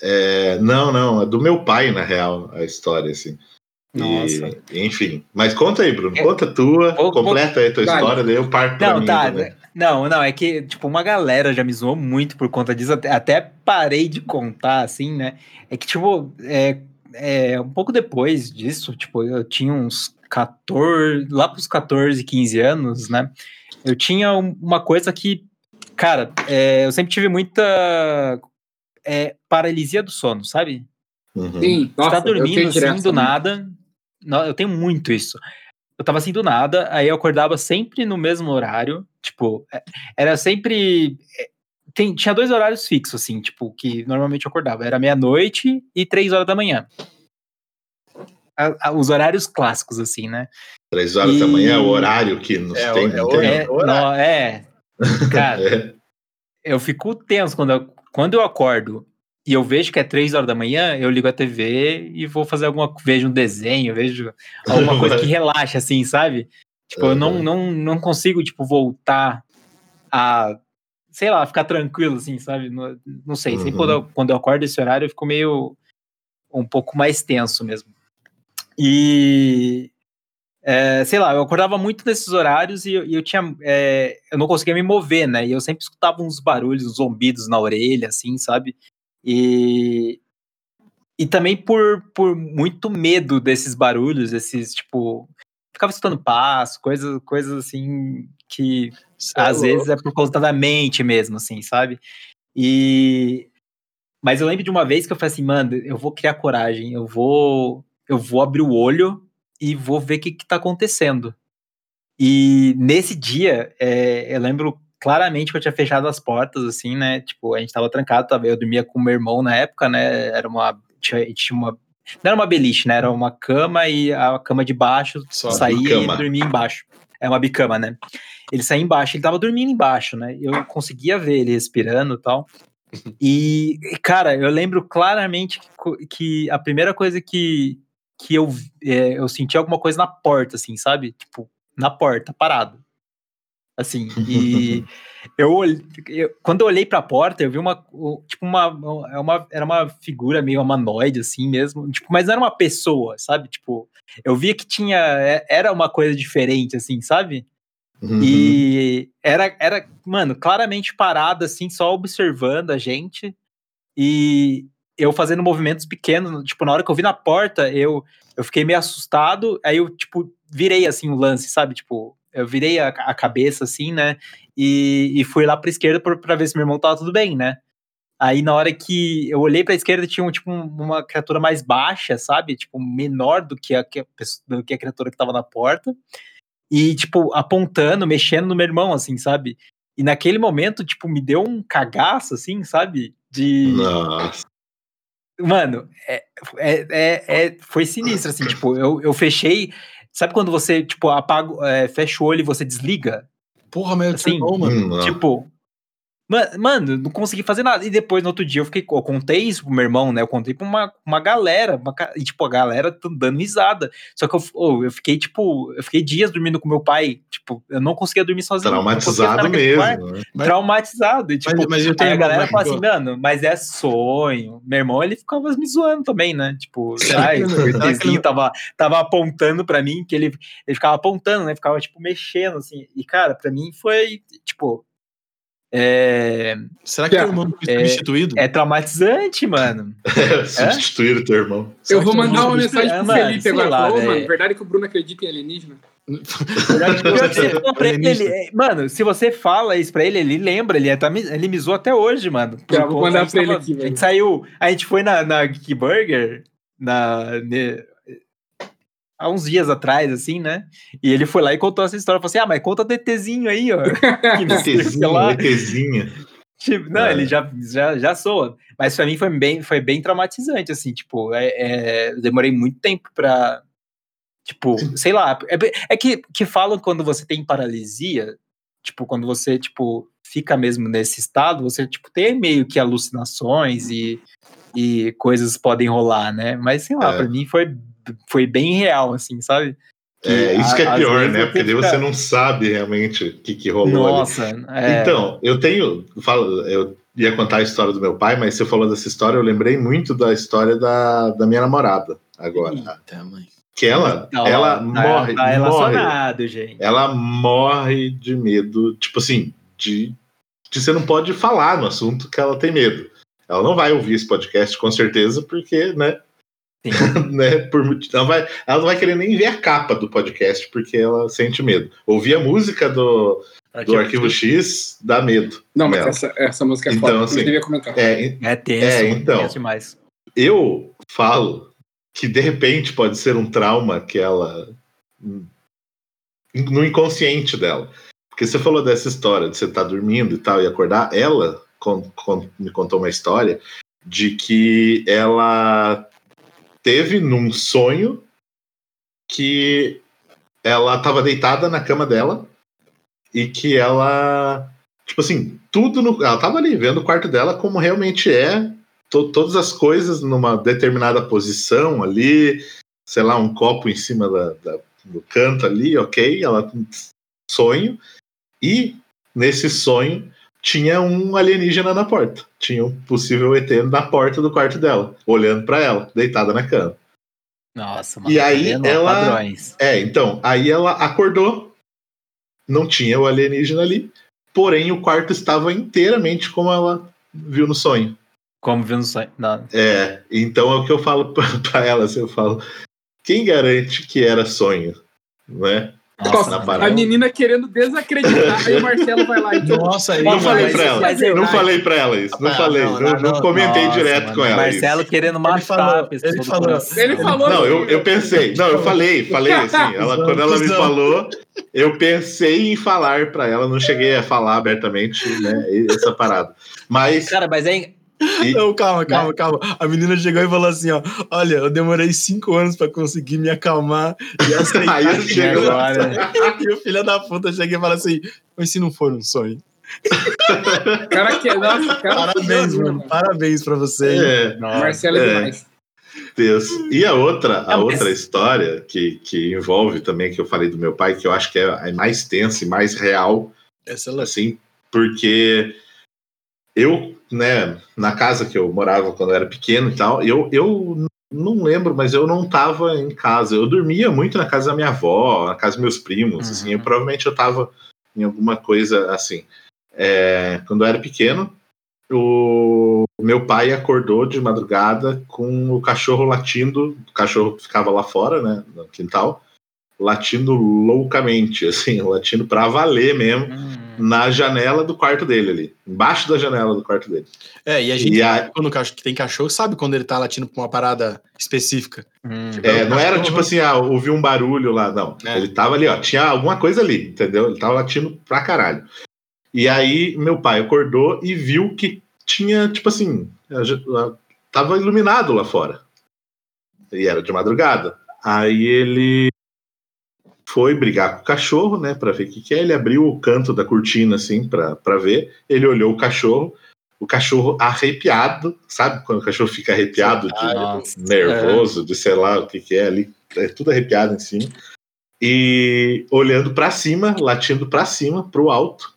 É, não, não, é do meu pai, na real, a história, assim. E, Nossa. enfim. Mas conta aí, Bruno. É, Conta a tua, vou- vou- completa aí a tua história, daí eu parto pra Não, mim tá. também. Não, não, é que, tipo, uma galera já me zoou muito por conta disso, até, até parei de contar, assim, né? É que, tipo, é, é, um pouco depois disso, tipo, eu tinha uns 14, lá pros 14, 15 anos, né? Eu tinha um- uma coisa que, cara, é, eu sempre tive muita é, paralisia do sono, sabe? Uhum. Sim, nossa, tá dormindo assim, do também. nada. Não, eu tenho muito isso. Eu tava assim do nada, aí eu acordava sempre no mesmo horário. Tipo, é- era sempre. É, tem- tinha dois horários fixos, assim, tipo, que normalmente eu acordava. Era meia-noite e três horas da manhã. A- a- os horários clássicos, assim, né? Três horas da E- manhã é o horário que nos É, tem, é não o- tem? É, não, é. Cara, É. eu fico tenso quando eu, quando eu acordo e eu vejo que é três horas da manhã, eu ligo a TV e vou fazer alguma vejo um desenho, vejo alguma coisa que relaxa, assim, sabe? Tipo, eu não, Uhum. não, não consigo, tipo, voltar a, sei lá, ficar tranquilo, assim, sabe? Não, não sei, sempre Uhum. quando eu, quando eu acordo esse horário, eu fico meio, um pouco mais tenso mesmo. E, é, sei lá, eu acordava muito nesses horários e eu, e eu tinha, é, eu não conseguia me mover, né? E eu sempre escutava uns barulhos, uns zombidos na orelha, assim, sabe? E, e também por, por muito medo desses barulhos, esses, tipo, ficava escutando passo, coisas, coisas assim que às louco. vezes é por conta da mente mesmo, assim, sabe? E mas eu lembro de uma vez que eu falei assim, mano, eu vou criar coragem, eu vou eu vou abrir o olho e vou ver o que, que tá acontecendo. E nesse dia, é, eu lembro claramente que eu tinha fechado as portas, assim, né? Tipo, a gente tava trancado, eu dormia com o meu irmão na época, né? Era uma. Tinha, tinha uma. Não era uma beliche, né? Era uma cama e a cama de baixo Só saía e dormia embaixo. É uma bicama, né? Ele saía embaixo, ele tava dormindo embaixo, né? Eu conseguia ver ele respirando e tal. E, cara, eu lembro claramente que, que a primeira coisa que, que eu, é, eu senti alguma coisa na porta, assim, sabe? Tipo, na porta, parado. Assim, e eu, eu- quando eu olhei pra porta, eu vi uma, tipo, uma, é uma, era uma figura meio humanoide, assim mesmo, tipo, mas não era uma pessoa, sabe? Tipo, eu via que tinha, é- era uma coisa diferente, assim, sabe? Uhum. E era, era, mano, claramente parada, assim, só observando a gente. E eu fazendo movimentos pequenos. Tipo, na hora que eu vi na porta, eu, eu fiquei meio assustado. Aí eu, tipo, virei, assim, o lance, sabe? Tipo, eu virei a, a cabeça, assim, né? E, e fui lá pra esquerda pra, pra ver se meu irmão tava tudo bem, né? Aí na hora que eu olhei pra esquerda, tinha um, tipo, um- uma criatura mais baixa, sabe? Tipo, menor do que a, que a do que a criatura que tava na porta. E, tipo, apontando, mexendo no meu irmão, assim, sabe? E naquele momento, tipo, me deu um cagaço, assim, sabe? De. Nossa. Mano, é, é, é- é- foi sinistro, assim, tipo, eu, eu fechei. Sabe quando você, tipo, apaga, é, fecha o olho e você desliga? Porra, mas Assim, assim, bom, mano. Hum. Tipo. Ma- Mano, não consegui fazer nada. E depois, no outro dia, eu fiquei. Eu contei isso pro meu irmão, né? Eu contei pra uma, uma galera. uma e, tipo, a galera tá dando risada. Só que eu, oh, eu fiquei, tipo, eu fiquei dias dormindo com meu pai. Tipo, eu não conseguia dormir sozinho. Traumatizado mesmo. né? Mas- traumatizado. E, tipo, Mas, mas eu aí tenho a galera mas- fala assim, mano, mas é sonho. Meu irmão, ele ficava me zoando também, né? Tipo, ai, o tava, tava apontando pra mim, que ele, ele ficava apontando, né? Ficava, tipo, mexendo, assim. E, cara, pra mim foi, tipo... É, Será que teu irmão foi É- substituído? é traumatizante, mano. Substituir o teu irmão. Será Eu vou mandar uma mensagem pro Mano, Felipe agora. lá, velho. mano, verdade que o Bruno acredita em alienígena? Pra ele, Alienígena. é, mano, se você fala isso pra ele, ele lembra, ele, é, tá, me- ele me zoou até hoje, mano. Já, vou mandar a gente pra ele tava- aqui, A gente saiu, a gente foi na, na Geek Burger, na, ne- há uns dias atrás, assim, né? E ele foi lá e contou essa história, falou assim, ah, mas conta do ETzinho aí, ó. O ETzinho, lá. ETzinha. Tipo, não, É. ele já, já, já soa. Mas pra mim foi bem, foi bem traumatizante, assim, tipo, é, é, demorei muito tempo pra. Tipo, sei lá. É, é que, que falam quando você tem paralisia, tipo, quando você, tipo, fica mesmo nesse estado, você, tipo, tem meio que alucinações e, e coisas podem rolar, né? Mas sei lá, É. pra mim foi, foi bem real, assim, sabe? Que É, isso que é a- pior, né? Porque daí você fica- não sabe realmente o que, que rolou ali. Nossa, é, Então, eu tenho. Falo, eu ia contar a história do meu pai, mas você falou dessa história, eu lembrei muito da história da, da minha namorada agora. Eita, mãe. Que ela, Não, ela tá- morre, tá morre. relacionado, gente. Ela morre de medo, tipo assim, de, de você não pode falar no assunto que ela tem medo. Ela não vai ouvir esse podcast com certeza, porque, né? Né por, ela, vai, ela não vai querer nem ver a capa do podcast, porque ela sente medo. Ouvir a música do, do Arquivo X dá medo. Não, mas essa, essa música é Então, foda. assim, eu devia comentar. É, É tenso, É, mano, então. tenso demais. eu falo que de repente pode ser um trauma que ela. no inconsciente dela. Porque você falou dessa história de você estar dormindo e tal e acordar. Ela con- con- me contou uma história de que ela teve num sonho que ela estava deitada na cama dela e que ela. Tipo assim, tudo no. Ela tava ali vendo o quarto dela como realmente é, to- todas as coisas numa determinada posição ali, sei lá, um copo em cima da, da- do canto ali, ok? Ela sonho. E nesse sonho tinha um alienígena na porta. Tinha um possível ET na porta do quarto dela, olhando para ela, deitada na cama. Nossa, E aí ela- Padrões. É, então, aí ela acordou, não tinha o alienígena ali, porém o quarto estava inteiramente como ela viu no sonho. Como viu no sonho. Não. É, então é o que eu falo pra pra ela, assim, eu falo, quem garante que era sonho, né? Nossa. A menina querendo desacreditar, aí o Marcelo vai lá e tipo, Nossa, aí. Não falei é ela, verdade. não falei pra ela isso, não Ah, falei, não, não, não, não não. comentei Nossa, direto mano, com ela. Marcelo isso. querendo matar falou- a pessoa ele falou-. Ele falou- Não, eu, eu pensei, não, eu falei, falei assim, ela, quando ela me falou, eu pensei em falar pra ela, não cheguei a falar abertamente, né, essa parada. Mas Cara, mas é. E- Não, calma, calma, calma. A menina chegou e falou assim: ó, olha, eu demorei cinco anos pra conseguir me acalmar e aceitar. Aí eu que chego- era agora. E o filho da puta chega e fala assim: mas se não for um sonho? cara que nossa, cara Parabéns, mano. Parabéns pra você. é, Marcelo é, É. demais. Deus. E a outra, a mas- outra história que, que envolve também, que eu falei do meu pai, que eu acho que é a mais tensa e mais real, Essa ela assim, porque eu, né, na casa que eu morava quando eu era pequeno e tal, eu, eu não lembro, mas eu não tava em casa. Eu dormia muito na casa da minha avó, na casa dos meus primos, Uhum. assim. Eu, provavelmente eu tava em alguma coisa assim. É, quando eu era pequeno, o meu pai acordou de madrugada com o cachorro latindo. O cachorro ficava lá fora, né, no quintal, latindo loucamente, assim, latindo pra valer mesmo, Hum. Na janela do quarto dele ali, embaixo da janela do quarto dele. É, e a gente, E a- quando o cachorro, que tem cachorro, sabe quando ele tá latindo pra uma parada específica. Hum. É, não era tipo assim, ah, ouvi um barulho lá, não. É. Ele tava ali, ó, tinha alguma coisa ali, entendeu? Ele tava latindo pra caralho. E aí, meu pai acordou e viu que tinha, tipo assim, tava iluminado lá fora. E era de madrugada. Aí ele foi brigar com o cachorro, né, pra ver o que, que é. Ele abriu o canto da cortina, assim, pra, pra ver. Ele olhou o cachorro, o cachorro arrepiado, sabe? Quando o cachorro fica arrepiado de, Nossa. nervoso, de sei lá o que, que é ali, é tudo arrepiado em cima. E olhando pra cima, latindo pra cima, pro alto.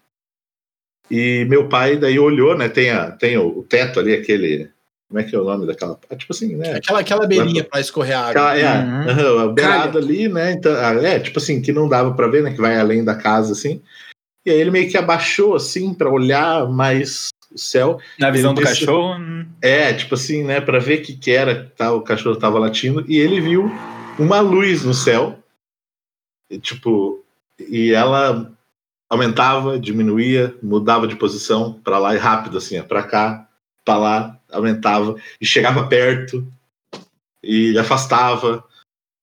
E meu pai daí olhou, né? Tem, a, tem o, o teto ali, aquele. Como é que é o nome daquela. é tipo assim, né? Aquela, aquela beirinha pra escorrer a água. Aquela, é, Uhum. a beirada ali, né? Então, ah, é, tipo assim, que não dava pra ver, né? Que vai além da casa, assim. E aí ele meio que abaixou, assim, pra olhar mais o céu. Na visão do disse- cachorro. É, tipo assim, né, Pra ver o que, que era que tá, o cachorro tava latindo, e ele viu uma luz no céu, e, tipo, e ela aumentava, diminuía, mudava de posição pra lá e rápido, assim, ó, pra cá, pra lá, aumentava, e chegava perto, e afastava,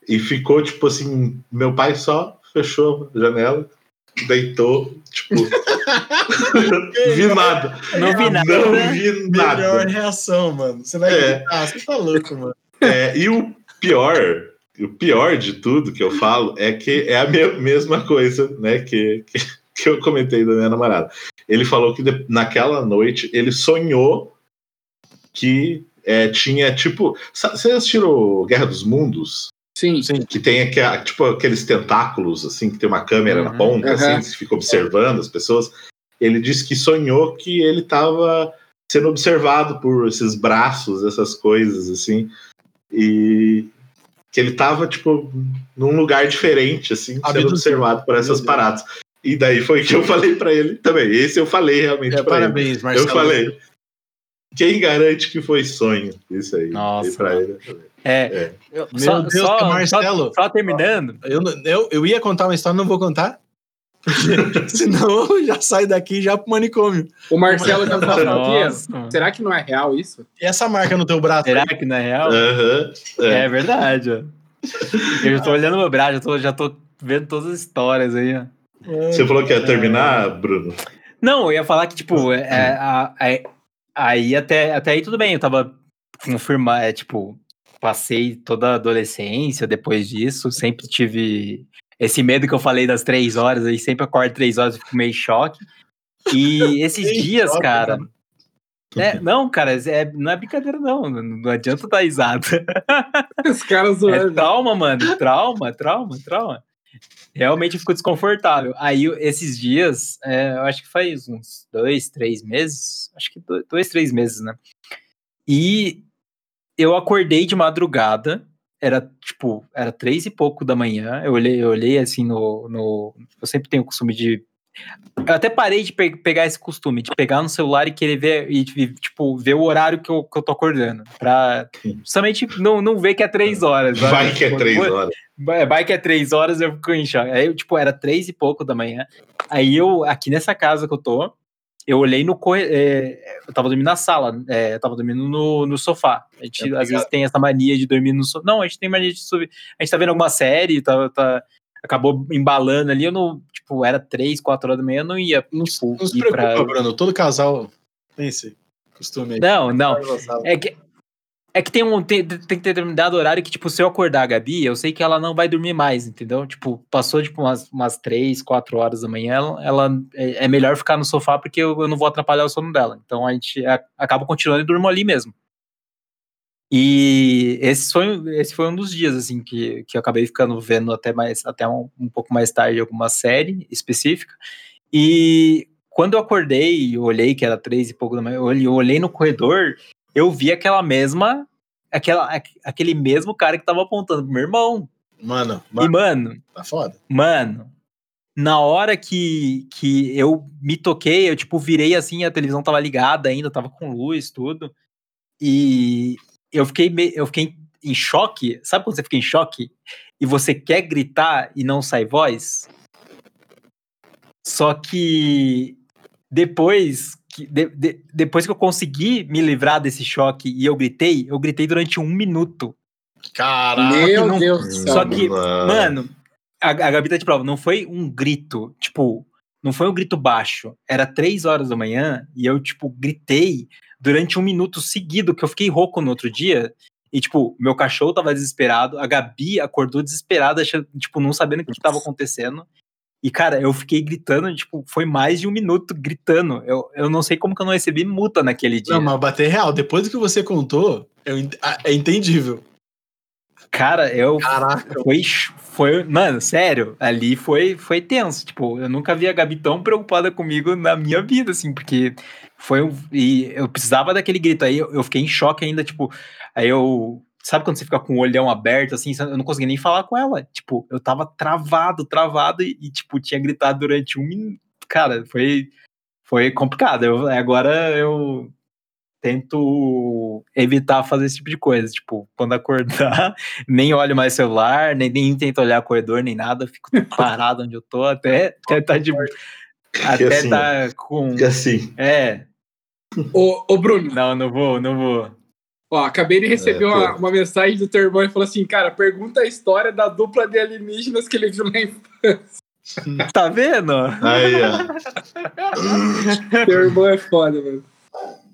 e ficou, tipo assim, meu pai só fechou a janela, deitou, tipo, vi nada, Não vi nada. não vi nada. Melhor reação, mano. Você vai É. gritar, você tá louco, mano. É, e o pior, o pior de tudo que eu falo é que é a me- mesma coisa, né, que, que, que eu comentei da minha namorada. Ele falou que naquela noite ele sonhou que é, tinha tipo. Vocês assistiram Guerra dos Mundos? Sim. Sim. Que tem aqua- tipo, aqueles tentáculos, assim, que tem uma câmera na Uhum. ponta, Aham. assim, que fica observando as pessoas. Ele disse que sonhou que ele estava sendo observado por esses braços, essas coisas, assim. E que ele estava, tipo, num lugar diferente, assim, sendo observado por essas paradas. E daí foi que eu falei para ele também. Esse eu falei realmente É, pra ele. parabéns, Marcelo. Eu falei. Quem garante que foi sonho? Isso aí. Nossa. É. É. Eu- Meu só, Deus, só, Marcelo. só, só terminando. Eu, eu, eu ia contar uma história, não vou contar. Porque senão eu já saio daqui já pro manicômio. O Marcelo já tá falando Nossa. Será que não é real isso? E essa marca no teu braço? Será aí? que não é real? Aham. É, é. verdade, ó. Eu já tô olhando meu braço, já tô, já tô vendo todas as histórias aí, ó. Você falou que ia terminar, Bruno? Não, eu ia falar que, tipo, é, é, a- a- aí até, até aí tudo bem, eu tava confirmar, é, tipo, passei toda a adolescência depois disso, sempre tive esse medo que eu falei das três horas, aí sempre acordo três horas e fico meio em choque. E esses dias, choque, cara. mano. é, não, cara, é, não é brincadeira, não. Não adianta dar risada. Os caras É zoando. trauma, mano. Trauma, trauma, trauma. Realmente eu fico desconfortável. Aí, esses dias, é, eu acho que faz uns dois, três meses. Acho que dois, dois, três meses, né? E eu acordei de madrugada. Era, tipo, era três e pouco da manhã. Eu olhei, eu olhei assim no, no. Eu sempre tenho o costume de. Eu até parei de pe- pegar esse costume, de pegar no celular e querer ver, e, tipo, ver o horário que eu, que eu tô acordando. Pra justamente não, não ver que é três horas. sabe? Vai que é Tipo, três horas. Vai que é três horas, eu fico em choque. Aí, tipo, era três e pouco da manhã. Aí eu, aqui nessa casa que eu tô, eu olhei no corredor. eu tava dormindo na sala, é, eu tava dormindo no, no sofá. A gente Obrigado. às vezes tem essa mania de dormir no sofá. Não, a gente tem mania de subir. A gente tá vendo alguma série, tá, tá- acabou embalando ali. Eu não, tipo, era três, quatro horas da manhã, eu não ia, Não, tipo, não se ir preocupa, pra. Bruno. Todo casal tem esse costume aí. Não, não. É que, é que tem, um, tem, tem que ter determinado horário que, tipo, se eu acordar a Gabi, eu sei que ela não vai dormir mais, entendeu? Tipo, passou, tipo, umas, umas 3, 4 horas da manhã, ela, ela- é, é melhor ficar no sofá porque eu, eu não vou atrapalhar o sono dela. Então a gente a- acaba continuando e durmo ali mesmo. E esse foi, esse foi um dos dias, assim, que, que eu acabei ficando vendo até, mais, até um, um pouco mais tarde alguma série específica. E quando eu acordei e olhei que era três e pouco da manhã, eu olhei, eu olhei no corredor, eu vi aquela mesma aquela, aquele mesmo cara que tava apontando pro meu irmão. Mano, E, mano, mano, tá foda. Mano, na hora que, que eu me toquei, eu, tipo, virei assim, a televisão tava ligada ainda, tava com luz, tudo. E eu fiquei, me- eu fiquei em choque. Sabe quando você fica em choque? E você quer gritar e não sai voz? Só que depois que, de- de- depois que eu consegui me livrar desse choque e eu gritei, eu gritei durante um minuto. Caraca. Meu não- Deus do céu. Só que, Mano. Mano, a, a Gabi tá de prova, não foi um grito, tipo, não foi um grito baixo. Era três horas da manhã e eu, tipo, gritei durante um minuto seguido, que eu fiquei rouco no outro dia. E, tipo, meu cachorro tava desesperado, a Gabi acordou desesperada, achando, tipo, não sabendo o que tava acontecendo. E, cara, eu fiquei gritando, tipo, foi mais de um minuto gritando. Eu, eu não sei como que eu não recebi multa naquele dia. Não, mas bater real, depois do que você contou, eu ah, é entendível. Cara, eu Caraca. Foi, foi, mano, sério, ali foi, foi tenso. Tipo, eu nunca vi a Gabi tão preocupada comigo na minha vida, assim, porque foi um. E eu precisava daquele grito aí, eu, eu fiquei em choque ainda, tipo, aí eu. Sabe quando você fica com o olhão aberto, assim, eu não conseguia nem falar com ela. Tipo, eu tava travado, travado, e, e, tipo, tinha gritado durante um minuto. Cara, foi, foi complicado. Eu, agora eu tento evitar fazer esse tipo de coisa. Tipo, quando acordar, nem olho mais celular, nem, nem tento olhar corredor, nem nada. Fico parado onde eu tô até, até tá de. Até assim, tá com. E assim, É, Ô, ô, Bruno, não, não vou, não vou. ó, acabei de receber É, uma, uma mensagem do teu irmão e falou assim: cara, pergunta a história da dupla de alienígenas que ele viu na infância. Tá vendo? aí, ó. Teu irmão é foda, mano.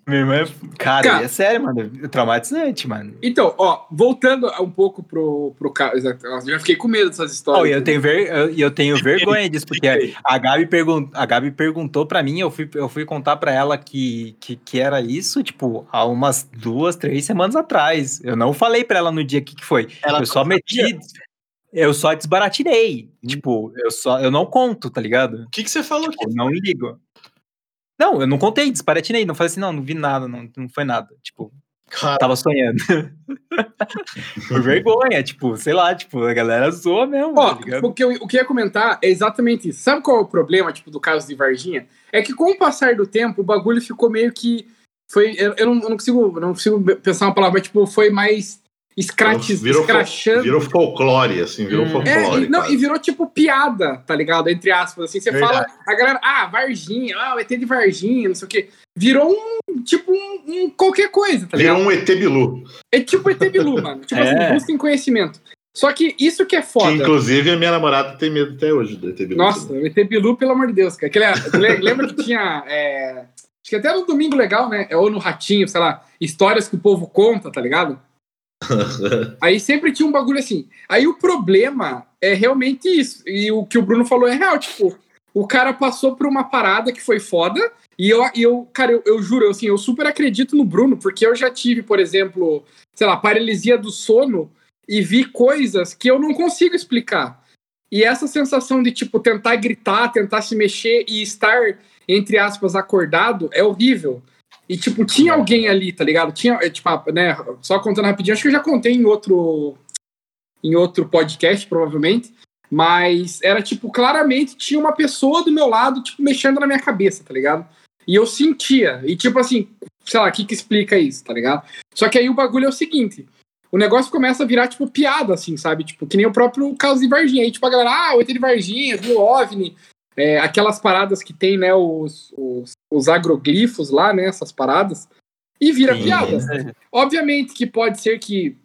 Meu irmão é. Cara, Cara. é sério, mano. É traumatizante, mano. Então, ó, voltando um pouco pro, pro caso. Eu já fiquei com medo dessas Oh, histórias. e eu tenho, ver, eu, eu tenho vergonha disso, porque a Gabi, pergun a Gabi perguntou pra mim, eu fui, eu fui contar pra ela que, que, que era isso, tipo, há umas duas, três semanas atrás. Eu não falei pra ela no dia que, que foi. Ela eu só sabia. meti. Eu só desbaratinei. Tipo, eu só eu não conto, tá ligado? O que, que você falou aqui? Tipo, não ligo. Não, eu não contei, desbaratinei. Não falei assim, não, não vi nada, não, não foi nada. Tipo, Cara, tava sonhando. Por vergonha, tipo, sei lá, tipo, a galera zoa mesmo, Ó, tá o que, eu, o que eu ia comentar é exatamente isso. Sabe qual é o problema, tipo, do caso de Varginha? É que com o passar do tempo, o bagulho ficou meio que. Foi. Eu, eu não, eu não consigo. eu não consigo pensar uma palavra, mas tipo, foi mais escratiz, Virou, escrachando. virou folclore, assim, virou Hum. folclore. É, e, não, e virou tipo piada, tá ligado? Entre aspas, assim, você Verdade. fala, a galera, ah, Varginha, ah, o ET de Varginha, não sei o quê. Virou um, tipo, um, um qualquer coisa, tá ligado? Virou um ET Bilu. É tipo ET Bilu, mano. Tipo É. assim, busquem conhecimento. Só que isso que é Que, foda. inclusive, a minha namorada tem medo até hoje do ET Bilu. Nossa, o ET Bilu, pelo amor de Deus, cara. Aquele, le- lembra que tinha. é, acho que até no Domingo Legal, né? Ou no Ratinho, sei lá, histórias que o povo conta, tá ligado? Aí sempre tinha um bagulho assim. Aí o problema é realmente isso. E o que o Bruno falou é real. Tipo, o cara passou por uma parada que foi foda. E eu, eu cara, eu, eu juro, assim, eu super acredito no Bruno, porque eu já tive, por exemplo, sei lá, paralisia do sono e vi coisas que eu não consigo explicar. E essa sensação de, tipo, tentar gritar, tentar se mexer e estar, entre aspas, acordado é horrível. E, tipo, tinha alguém ali, tá ligado? Tinha, é, tipo, né, só contando rapidinho, acho que eu já contei em outro, em outro podcast, provavelmente, mas era, tipo, claramente tinha uma pessoa do meu lado, tipo, mexendo na minha cabeça, tá ligado? E eu sentia, e tipo assim, sei lá, o que que explica isso, tá ligado? Só que aí o bagulho é o seguinte, o negócio começa a virar, tipo, piada, assim, sabe? Tipo, que nem o próprio caso de Varginha. Aí, tipo, a galera, ah, o ET de Varginha, viu OVNI, é, aquelas paradas que tem, né, os, os, os agroglifos lá, né, essas paradas, e vira Sim. piada. Obviamente que pode ser que.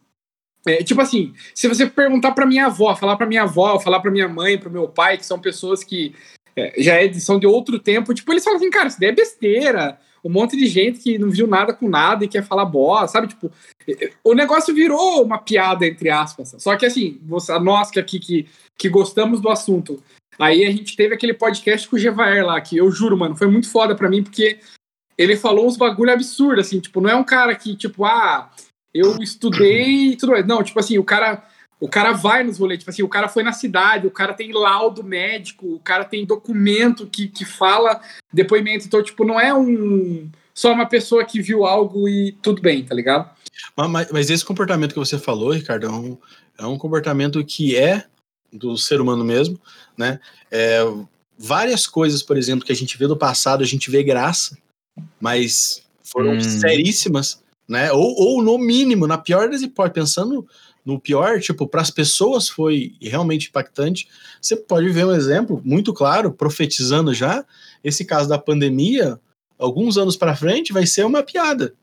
é, tipo assim, se você perguntar pra minha avó, falar pra minha avó, falar pra minha mãe, pro meu pai, que são pessoas que é, já é, são de outro tempo, tipo, eles falam assim, cara, isso daí é besteira. Um monte de gente que não viu nada com nada e quer falar boa, sabe? Tipo, é, o negócio virou uma piada, entre aspas. Só que assim, você, nós que aqui que, que gostamos do assunto, aí a gente teve aquele podcast com o Gevaer lá, que eu juro, mano, foi muito foda pra mim, porque ele falou uns bagulho absurdo, assim, tipo, não é um cara que, tipo, ah, eu estudei e tudo mais. Não, tipo assim, o cara, o cara vai nos rolês, tipo assim, o cara foi na cidade, o cara tem laudo médico, o cara tem documento que, que fala depoimento. Então, tipo, não é um só uma pessoa que viu algo e tudo bem, tá ligado? Mas, mas- esse comportamento que você falou, Ricardo, é um, é um comportamento que é do ser humano mesmo, né? É, várias coisas, por exemplo, que a gente vê do passado, a gente vê graça, mas foram Hum. seríssimas, né? Ou, ou no mínimo, na pior das hipóteses, pensando no pior, tipo, para as pessoas foi realmente impactante. Você pode ver um exemplo muito claro, profetizando já, esse caso da pandemia, alguns anos para frente, vai ser uma piada.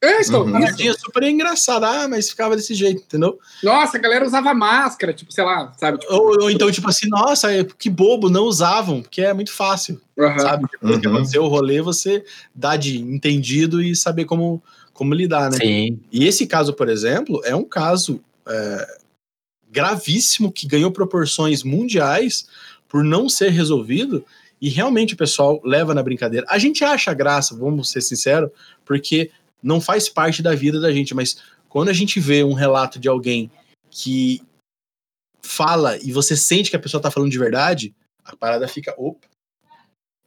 É, então, Uhum. Piadinha super engraçada, ah, mas ficava desse jeito, entendeu? Nossa, a galera usava máscara, tipo, sei lá, sabe? Tipo, Ou, ou então, tipo assim, nossa, que bobo, não usavam, porque é muito fácil, aham. sabe? Depois que Uhum. aconteceu o rolê, você dá de entendido e saber como, como lidar, né? Sim. E esse caso, por exemplo, é um caso é, gravíssimo que ganhou proporções mundiais por não ser resolvido e realmente o pessoal leva na brincadeira. A gente acha graça, vamos ser sinceros, porque não faz parte da vida da gente, mas quando a gente vê um relato de alguém que fala e você sente que a pessoa tá falando de verdade, a parada fica, opa,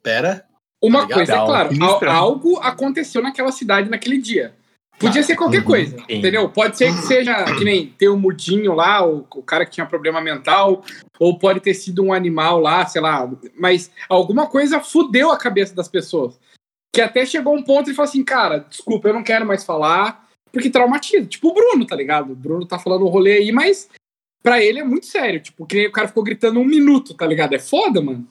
pera, Uma Legal. coisa é claro, al- algo aconteceu naquela cidade naquele dia. Podia ser qualquer Uhum. coisa, Sim. entendeu? Pode ser que seja que nem ter um mudinho lá, o, o cara que tinha problema mental, ou pode ter sido um animal lá, sei lá. Mas alguma coisa fudeu a cabeça das pessoas. Que até chegou um ponto e falou assim, cara, desculpa, eu não quero mais falar, porque traumatiza. Tipo o Bruno, tá ligado? O Bruno tá falando o rolê aí, mas pra ele é muito sério. Tipo, que nem o cara ficou gritando um minuto, tá ligado? É foda, mano.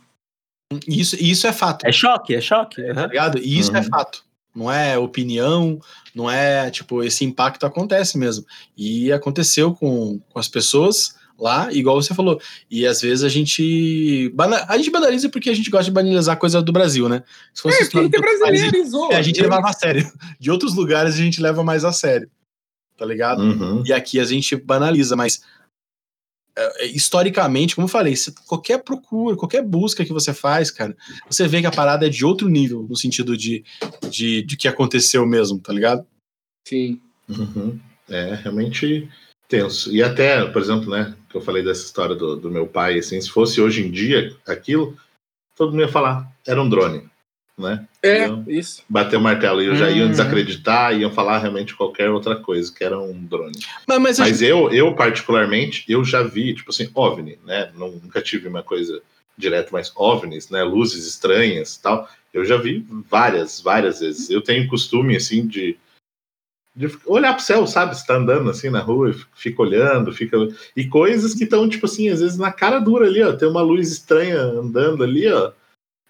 isso, isso é fato. É choque, é choque. tá aham. ligado? E isso é Uhum. fato. Não é opinião, não é, tipo, esse impacto acontece mesmo. E aconteceu com, com as pessoas lá, igual você falou. E às vezes a gente. A gente banaliza porque a gente gosta de banalizar coisa do Brasil, né? Se É, porque brasileirizou. é, a gente levava a sério. De outros lugares a gente leva mais a sério. Tá ligado? Uhum. E aqui a gente banaliza, mas é, historicamente, como eu falei, qualquer procura, qualquer busca que você faz, cara, você vê que a parada é de outro nível, no sentido de, de, de que aconteceu mesmo, tá ligado? Sim. Uhum. É realmente tenso. E até, por exemplo, né, que eu falei dessa história do, do meu pai, assim, se fosse hoje em dia aquilo, todo mundo ia falar, era um drone, né? É, Iam isso. bater o martelo e já iam Uhum. desacreditar, iam falar realmente qualquer outra coisa, que era um drone. Mas, mas, Mas eu, eu particularmente, eu já vi, tipo assim, OVNI, né? Nunca tive uma coisa direta, mas OVNIs, né? Luzes estranhas e tal. Eu já vi várias, várias vezes. Eu tenho costume, assim, de, de olhar pro céu, sabe? Você tá andando assim na rua, e fica olhando, fica. E coisas que estão, tipo assim, às vezes na cara dura ali, ó. Tem uma luz estranha andando ali, ó.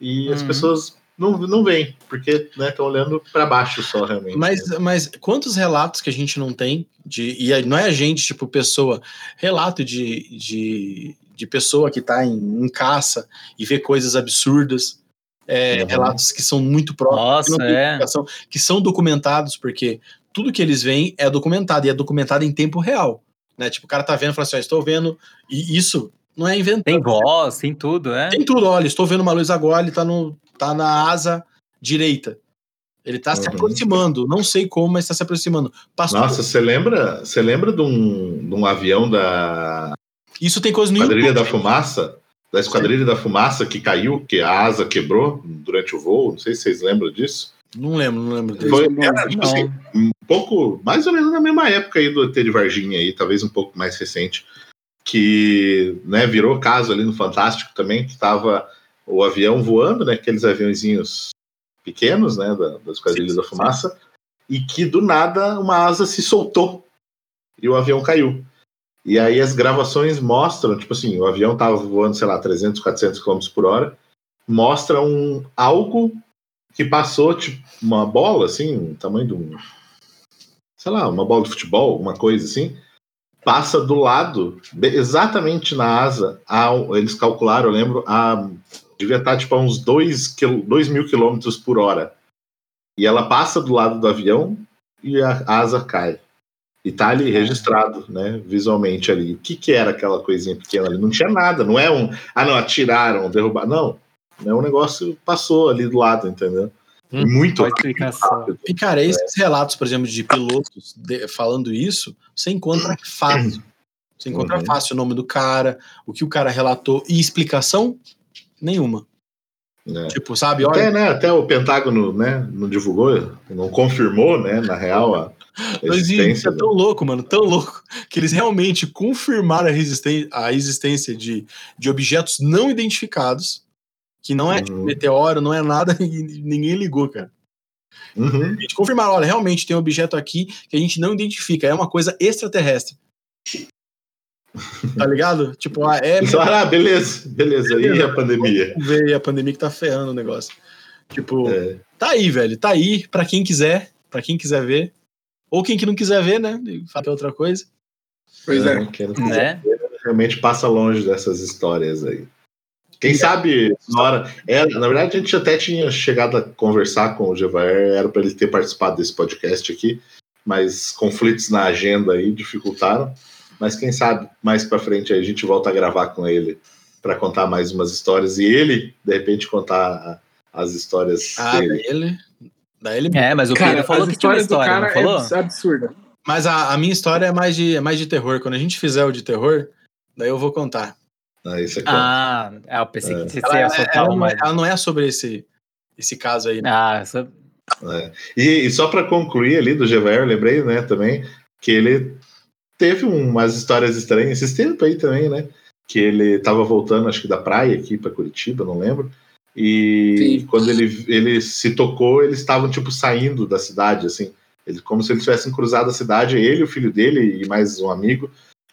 E as Uhum. pessoas não, não veem, porque estão olhando para baixo só, realmente. Mas, mas quantos relatos que a gente não tem de. E aí não é a gente, tipo, pessoa. Relato de, de, de pessoa que tá em, em caça e vê coisas absurdas. é, Uhum. Relatos que são muito próximos. que Nossa, tem é. que são documentados, porque tudo que eles veem é documentado e é documentado em tempo real. Né? Tipo, o cara tá vendo e fala assim: ó, estou vendo. E isso não é inventado. Tem voz, tem tudo, é. Tem tudo, olha, estou vendo uma luz agora, ele tá, no, tá na asa direita. Ele tá se Uhum. aproximando, não sei como, mas tá se aproximando. Passou. Nossa, você lembra, você lembra de um, de um avião da Isso tem coisa no Esquadrilha da YouTube. Fumaça? Da Esquadrilha da Fumaça que caiu, que a asa quebrou durante o voo? Não sei se vocês lembram disso. Não lembro, não lembro. Foi, era, tipo não. assim, um pouco, mais ou menos na mesma época aí do ET de Varginha aí, talvez um pouco mais recente, que né, virou caso ali no Fantástico também, que estava o avião voando, né, aqueles aviãozinhos pequenos, né, da, da Esquadrilha Sim, da sim, Fumaça, e que do nada uma asa se soltou e o avião caiu. E aí as gravações mostram, tipo assim, o avião tava voando, sei lá, 300, 400 km por hora, mostra um algo que passou, tipo, uma bola, assim, um tamanho de um. Sei lá, uma bola de futebol, alguma coisa assim, passa do lado, exatamente na asa, eles calcularam, eu lembro, a, devia estar tipo a uns 2 mil quilômetros por hora. E ela passa do lado do avião e a asa cai. E tá ali registrado, né, visualmente ali. O que que era aquela coisinha pequena ali? Não tinha nada, não é um, ah não, atiraram, derrubaram, não. É um negócio passou ali do lado, entendeu? Hum, Muito rápido. E, cara, esses relatos, por exemplo, de pilotos de- falando isso, você encontra fácil. Você encontra Uhum. fácil o nome do cara, o que o cara relatou e explicação nenhuma. É. Tipo, sabe? Olha, Até, né, até o Pentágono né, não divulgou, não confirmou, né, na real, a Mas isso existência. é tão louco, mano, tão louco, que eles realmente confirmaram a, a existência de, de objetos não identificados, que não é Uhum. tipo, meteoro, não é nada, e ninguém ligou, cara. Uhum. A gente confirmaram, olha, realmente tem um objeto aqui que a gente não identifica, é uma coisa extraterrestre. Tá ligado? Tipo, ah, é. Ah, beleza, beleza. E a pandemia? Ver a pandemia que tá ferrando o negócio. Tipo, É. tá aí, velho. Tá aí pra quem quiser, pra quem quiser ver. Ou quem que não quiser ver, né? Fala outra coisa. Pois é. Quem não quiser Né? realmente passa longe dessas histórias aí. Quem sabe, na hora. É, na verdade, a gente até tinha chegado a conversar com o Gevaer, era para ele ter participado desse podcast aqui, mas conflitos na agenda aí dificultaram. Mas quem sabe mais para frente aí a gente volta a gravar com ele para contar mais umas histórias e ele, de repente, contar as histórias Ah, dele. daí ele. Daí ele. É, mas o Cara, Pedro falou as que tinha uma histórias do história, cara não falou? é abs- absurda. Mas a, a minha história é mais, de, é mais de terror. Quando a gente fizer o de terror, daí eu vou contar. Ah, isso aqui. Ah, é, eu pensei que você Ela, ia ela- soltar ela uma. é, ela não é sobre esse, esse caso aí, né? Ah, essa... E, e só para concluir ali do Gevaer, eu lembrei, né, também, que ele teve umas histórias estranhas esses tempos aí também, né? Que ele tava voltando, acho que da praia aqui para Curitiba, não lembro. E Sim. quando ele, ele se tocou, eles estavam tipo saindo da cidade, assim. Ele, como se eles tivessem cruzado a cidade, ele, o filho dele e mais um amigo.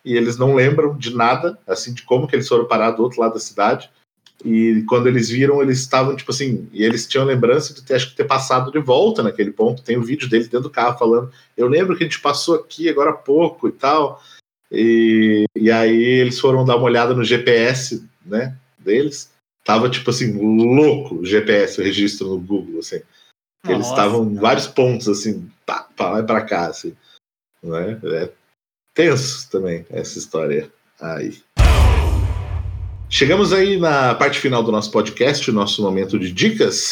E eles não lembram de nada, assim, de como que eles foram parar do outro lado da cidade. E quando eles viram, eles estavam, tipo assim, e eles tinham lembrança de ter, acho que ter passado de volta naquele ponto. Tem o vídeo dele dentro do carro falando: Eu lembro que a gente passou aqui agora há pouco e tal. E, e aí eles foram dar uma olhada no GPS, né, deles. Tava, tipo assim, louco o GPS, o registro no Google, assim. Eles Nossa. estavam em vários pontos, assim, pá, pá, vai pra cá, assim. Né? É tenso também essa história aí. Chegamos aí na parte final do nosso podcast, o nosso momento de dicas.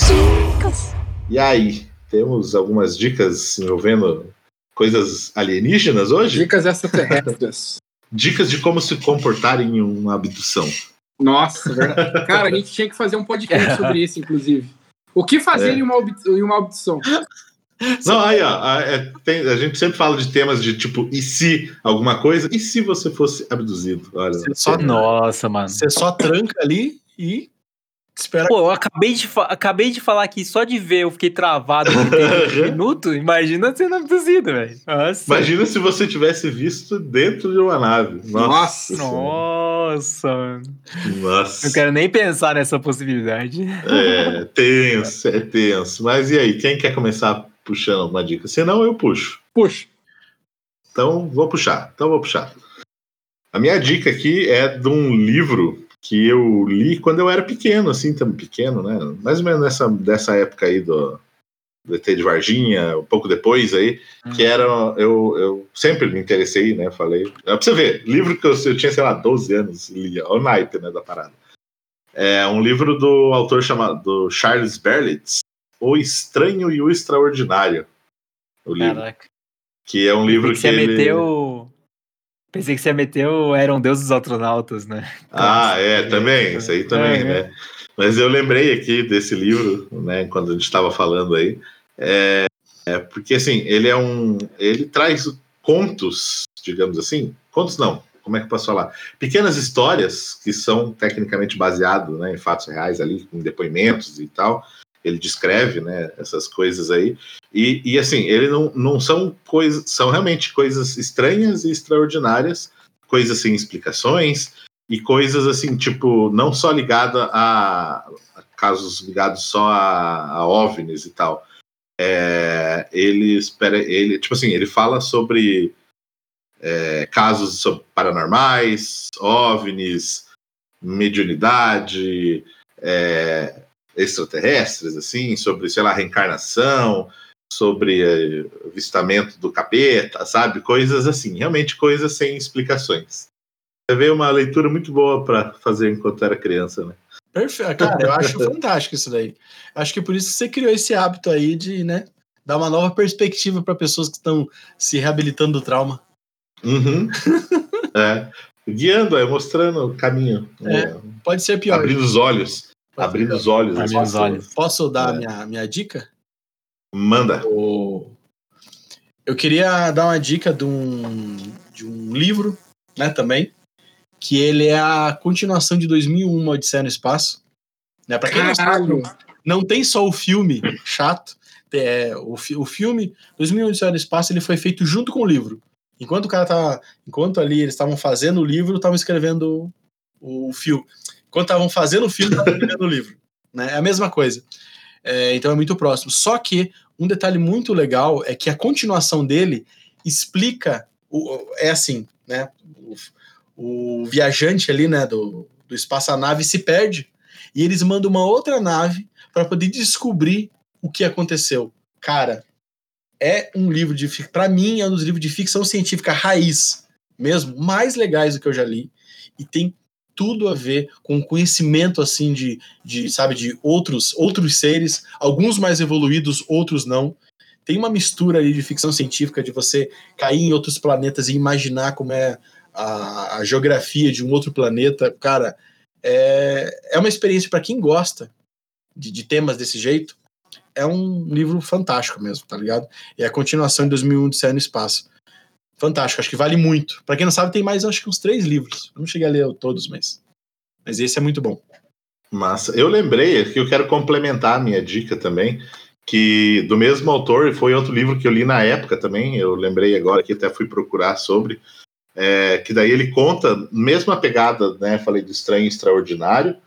E aí, temos algumas dicas envolvendo coisas alienígenas hoje? Dicas extraterrestres. Dicas de como se comportar em uma abdução. Nossa, verdade. Cara, a gente tinha que fazer um podcast sobre isso, inclusive. O que fazer É. em, uma em uma abdução? Não, aí, ó, a, é, tem- a gente sempre fala de temas de tipo, e se alguma coisa? E se você fosse abduzido? Olha, Você só, Nossa, mano. você só tranca ali e espera. Pô, eu acabei de, acabei de falar aqui, só de ver eu fiquei travado por 30 minutos. Imagina sendo abduzido, velho. Imagina se você tivesse visto dentro de uma nave. Nossa. Nossa. Nossa, mano. Nossa. Não quero nem pensar nessa possibilidade. É, tenso, é tenso. Mas e aí, quem quer começar puxando alguma dica? Senão eu puxo. Puxa. Então vou puxar. Então vou puxar. A minha dica aqui é de um livro que eu li quando eu era pequeno, assim, também pequeno, né? Mais ou menos nessa dessa época aí do, do ET de Varginha, um pouco depois aí, que era. Eu, eu sempre me interessei, né? Falei. É pra você ver, livro que eu, eu tinha, sei lá, 12 anos, lia, o naipe, né, da parada. É um livro do autor chamado Charles Berlitz, O Estranho e o Extraordinário. O livro. Caraca. Que é um livro Pensei que. você ele... meter o. Pensei que você o Eram Deus dos Astronautas, né? Ah, é, também, isso aí também, É, né? Mas eu lembrei aqui desse livro, né, quando a gente estava falando aí, é, é porque assim, ele é um, ele traz contos, digamos assim, contos não, como é que eu posso falar? Pequenas histórias que são tecnicamente baseadas né, em fatos reais ali, com depoimentos e tal. Ele descreve, né, essas coisas aí. E, e assim, ele não, não são coisas, são realmente coisas estranhas e extraordinárias, coisas sem explicações, e coisas assim, tipo, não só ligada a, a casos ligados só a, a OVNIs e tal. É, ele espera, ele, tipo assim, ele fala sobre é, casos sobre paranormais, OVNIs, mediunidade, é, extraterrestres, assim, sobre, sei lá, reencarnação, sobre é, avistamento do capeta, sabe? Coisas assim, realmente coisas sem explicações. Você vê uma leitura muito boa para fazer enquanto era criança, né? Perfeito. Cara, eu acho fantástico isso daí. Acho que por isso que você criou esse hábito aí de, né, dar uma nova perspectiva para pessoas que estão se reabilitando do trauma. Uhum. é. Guiando, é, mostrando o caminho. É. é, Pode ser pior. abrindo os olhos. Abrindo os olhos. Abrindo das os olhos. Posso dar É. minha, minha dica? Manda. Eu queria dar uma dica de um, de um livro, né, também, que ele é a continuação de 2001, Uma Odisseia no Espaço. Né, pra quem não Caralho. sabe, não tem só o filme chato, é, o, o filme 2001, Odisseia no Espaço, ele foi feito junto com o livro. Enquanto o cara tava, enquanto ali eles estavam fazendo o livro, estavam escrevendo o, o filme. Enquanto estavam fazendo o filme, estavam o livro. Né? É a mesma coisa. É, então é muito próximo. Só que um detalhe muito legal é que a continuação dele explica. O, é assim, né? O, o viajante ali, né, do, do espaço, a nave se perde e eles mandam uma outra nave para poder descobrir o que aconteceu. Cara, é um livro de para mim é um dos livros de ficção científica raiz mesmo mais legais do que eu já li e tem tudo a ver com conhecimento assim de, de sabe de outros outros seres alguns mais evoluídos outros não tem uma mistura ali de ficção científica de você cair em outros planetas e imaginar como é a, a geografia de um outro planeta cara é, é uma experiência para quem gosta de, de temas desse jeito é um livro fantástico mesmo, tá ligado? É a continuação de 2001 de Céu no Espaço. Fantástico, acho que vale muito. Pra quem não sabe, tem mais, acho que uns três livros. Eu não cheguei a ler todos, mas. Mas esse é muito bom. Massa. Eu lembrei que eu quero complementar a minha dica também, que do mesmo autor, foi outro livro que eu li na época também, eu lembrei agora que até fui procurar sobre, é, que daí ele conta, mesma pegada, né? Falei do estranho e extraordinário,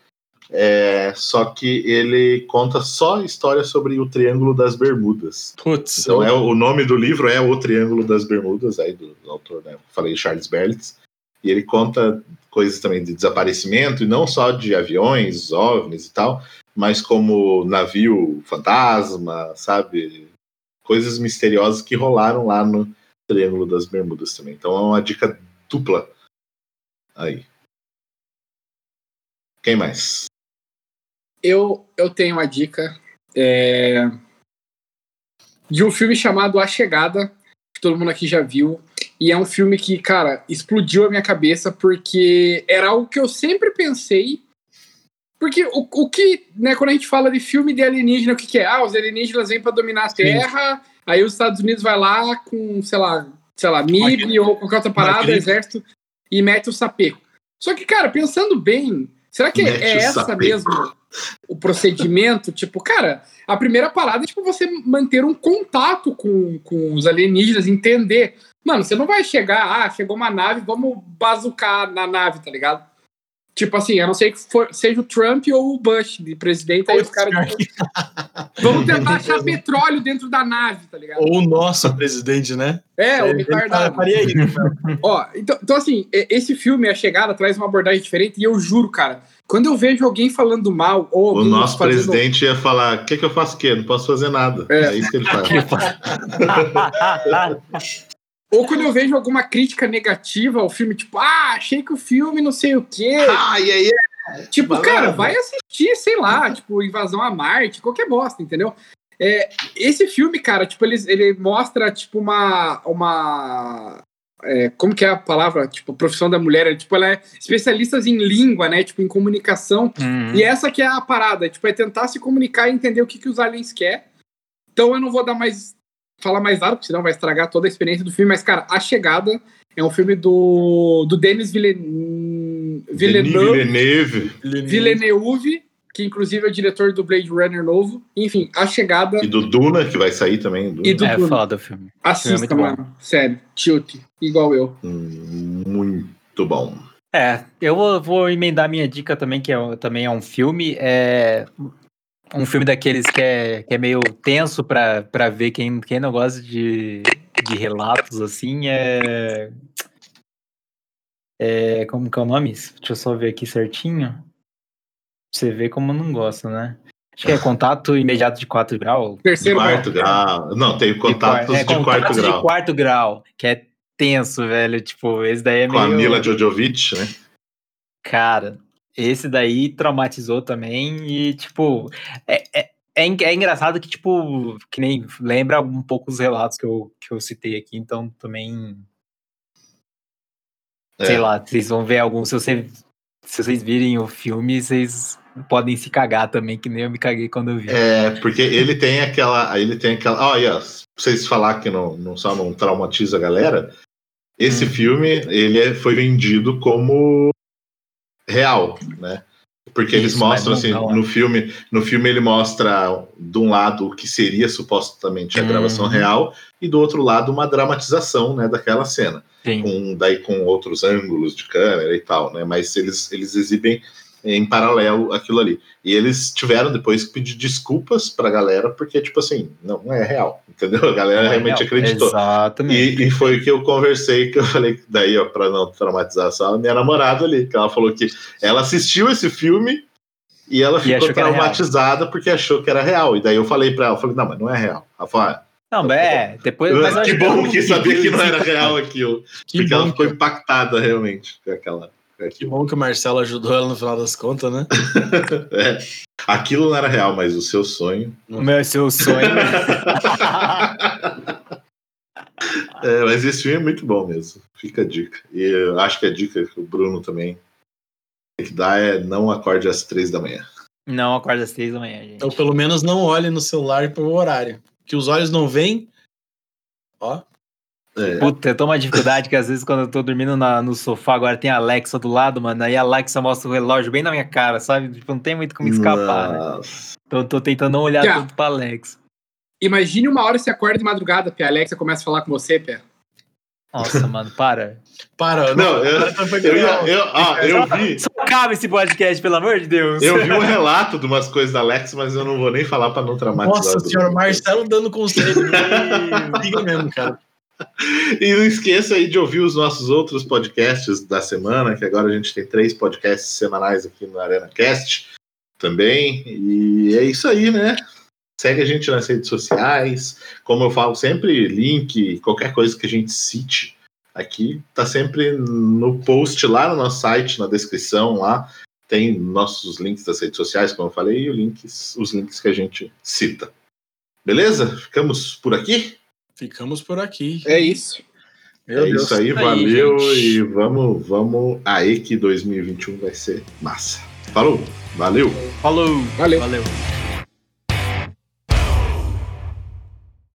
é, só que ele conta só história sobre o Triângulo das Bermudas. Putz, Então é, o nome do livro é O Triângulo das Bermudas, aí do, do autor, né? Falei Charles Berlitz. E ele conta coisas também de desaparecimento, e não só de aviões, OVNIs e tal, mas como navio fantasma, sabe? Coisas misteriosas que rolaram lá no Triângulo das Bermudas também. Então é uma dica dupla aí. Quem mais? Eu, eu tenho uma dica é, de um filme chamado A Chegada, que todo mundo aqui já viu. E é um filme que, cara, explodiu a minha cabeça porque era algo que eu sempre pensei. Porque o, o que, né, quando a gente fala de filme de alienígena, o que, que é? Ah, os alienígenas vêm para dominar a Terra, aí os Estados Unidos vai lá com, sei lá, sei lá, MIB ou qualquer outra parada, Marquinhos. exército, e mete o sapeco. Só que, cara, pensando bem, será que Mete é essa sapeco. mesmo o procedimento? tipo, cara, a primeira parada é tipo você manter um contato com, com os alienígenas, entender. Mano, você não vai chegar, ah, chegou uma nave, vamos bazucar na nave, tá ligado? Tipo assim, a não ser que for- seja o Trump ou o Bush de presidente, aí os caras. vamos tentar achar petróleo dentro da nave, tá ligado? Ou o nosso presidente, né? É, o retardado. faria isso. Ó, então, então, assim, esse filme, A Chegada, traz uma abordagem diferente e eu juro, cara, quando eu vejo alguém falando mal ou O nosso fazendo- presidente ia falar: o que, que eu faço o quê? Não posso fazer nada. É. É, isso que ele fala. Ou quando eu vejo alguma crítica negativa ao filme, tipo, ah, achei que o filme não sei o quê. ah, e aí? Tipo, Malandro. cara, vai assistir, sei lá, tipo, Invasão a Marte, qualquer bosta, entendeu? É, esse filme, cara, tipo, ele, ele mostra, tipo, uma. uma é, como que é a palavra? Tipo, a profissão da mulher, é, tipo, ela é especialista em língua, né? Tipo, em comunicação. Uhum. E essa que é a parada, tipo, é tentar se comunicar e entender o que, que os aliens querem. Então eu não vou dar mais. Falar mais nada, porque senão vai estragar toda a experiência do filme. Mas, cara, A Chegada é um filme do, do Denis Villen... Villeneuve, Villeneuve. Villeneuve, que inclusive é o diretor do Blade Runner novo. Enfim, A Chegada E do Duna, que vai sair também. Duna. e do É Duna. foda o filme. Assista, muito bom. mano. Sério. Tilt. Igual eu. Hum, Muito bom. É, eu vou, vou emendar minha dica também, que é, também é um filme. É um filme daqueles que é, que é meio tenso pra, pra ver quem, quem não gosta de, de relatos assim. É, é. Como que é o nome? Deixa eu só ver aqui certinho. Pra você ver como não gosta, né? Acho que é contato imediato de 4 graus. De Terceiro quarto grau. Não, tem contatos é, de quarto contatos grau. de quarto grau, que é tenso, velho. Tipo, esse daí é Com a meio. Mila Jojovic, né? Cara, esse daí traumatizou também e, tipo, é, é, é, é engraçado que, tipo, que nem lembra um pouco os relatos que eu, que eu citei aqui, então também, sei É. lá, vocês vão ver alguns, se você se vocês virem o filme, vocês podem se cagar também, que nem eu me caguei quando eu vi. É, porque ele tem aquela. Ele tem aquela. Olha, pra vocês falar que não, não só não traumatiza a galera, esse Hum. filme ele é- foi vendido como real, né? Porque eles Isso, mostram assim, é. no filme, no filme ele mostra de um lado o que seria supostamente a gravação Uhum. real e do outro lado uma dramatização, né, daquela cena Sim. com daí com outros ângulos de câmera e tal, né? Mas eles eles exibem em paralelo aquilo ali. E eles tiveram depois que pedir desculpas pra galera porque tipo assim, não, é real, entendeu? A galera Não é realmente real. acreditou. Exatamente. E, e foi o que eu conversei, que eu falei, daí, ó, pra não traumatizar a minha namorada ali, que ela falou que ela assistiu esse filme e ela ficou real. traumatizada porque achou que era real. E daí eu falei pra ela, falei, não, mas não é real. Ela falou, ah, Não, é, depois. Mas que bom todo que sabia que não era real aquilo. Que porque ela ficou impactada realmente com aquela. Que bom que o Marcelo ajudou ela no final das contas, né? É. Aquilo não era real, mas o seu sonho. O meu seu sonho. É, mas esse filme é muito bom mesmo. Fica a dica. E eu acho que a dica que o Bruno também tem que dar é não acorde às três da manhã. não, acorda às seis da manhã, gente. Então, pelo menos não olhe no celular pro horário. Que os olhos não veem. Ó. É. Puta, eu tô uma dificuldade que às vezes quando eu tô dormindo na- no sofá, agora tem a Alexa do lado, mano, aí a Alexa mostra o relógio bem na minha cara, sabe? Tipo, não tem muito como escapar, né? Então eu tô tentando não olhar Já. tudo pra Alexa. Imagine uma hora você acorda de madrugada, Pé. A Alexa começa a falar com você, Pé. Nossa, mano, para. Para, Não, eu, eu, eu, ó, eu vi. Só acaba esse podcast, pelo amor de Deus. Eu vi um relato de umas coisas da Alex, mas eu não vou nem falar pra não traumatizar. Nossa senhora, Bruno. Marcelo dando conselho. Diga mesmo, cara. E não esqueça aí de ouvir os nossos outros podcasts da semana, que agora a gente tem três podcasts semanais aqui no Arena Cast também. E é isso aí, né? Segue a gente nas redes sociais. Como eu falo sempre, link, qualquer coisa que a gente cite aqui, tá sempre no post lá no nosso site, na descrição lá. Tem nossos links das redes sociais, como eu falei, e links, os links que a gente cita. Beleza? Ficamos por aqui? Ficamos por aqui. É isso. Meu é Deus. isso aí, Aí, valeu gente. e vamos, vamos aí que 2021 vai ser massa. Falou, valeu. Falou. Valeu. Valeu.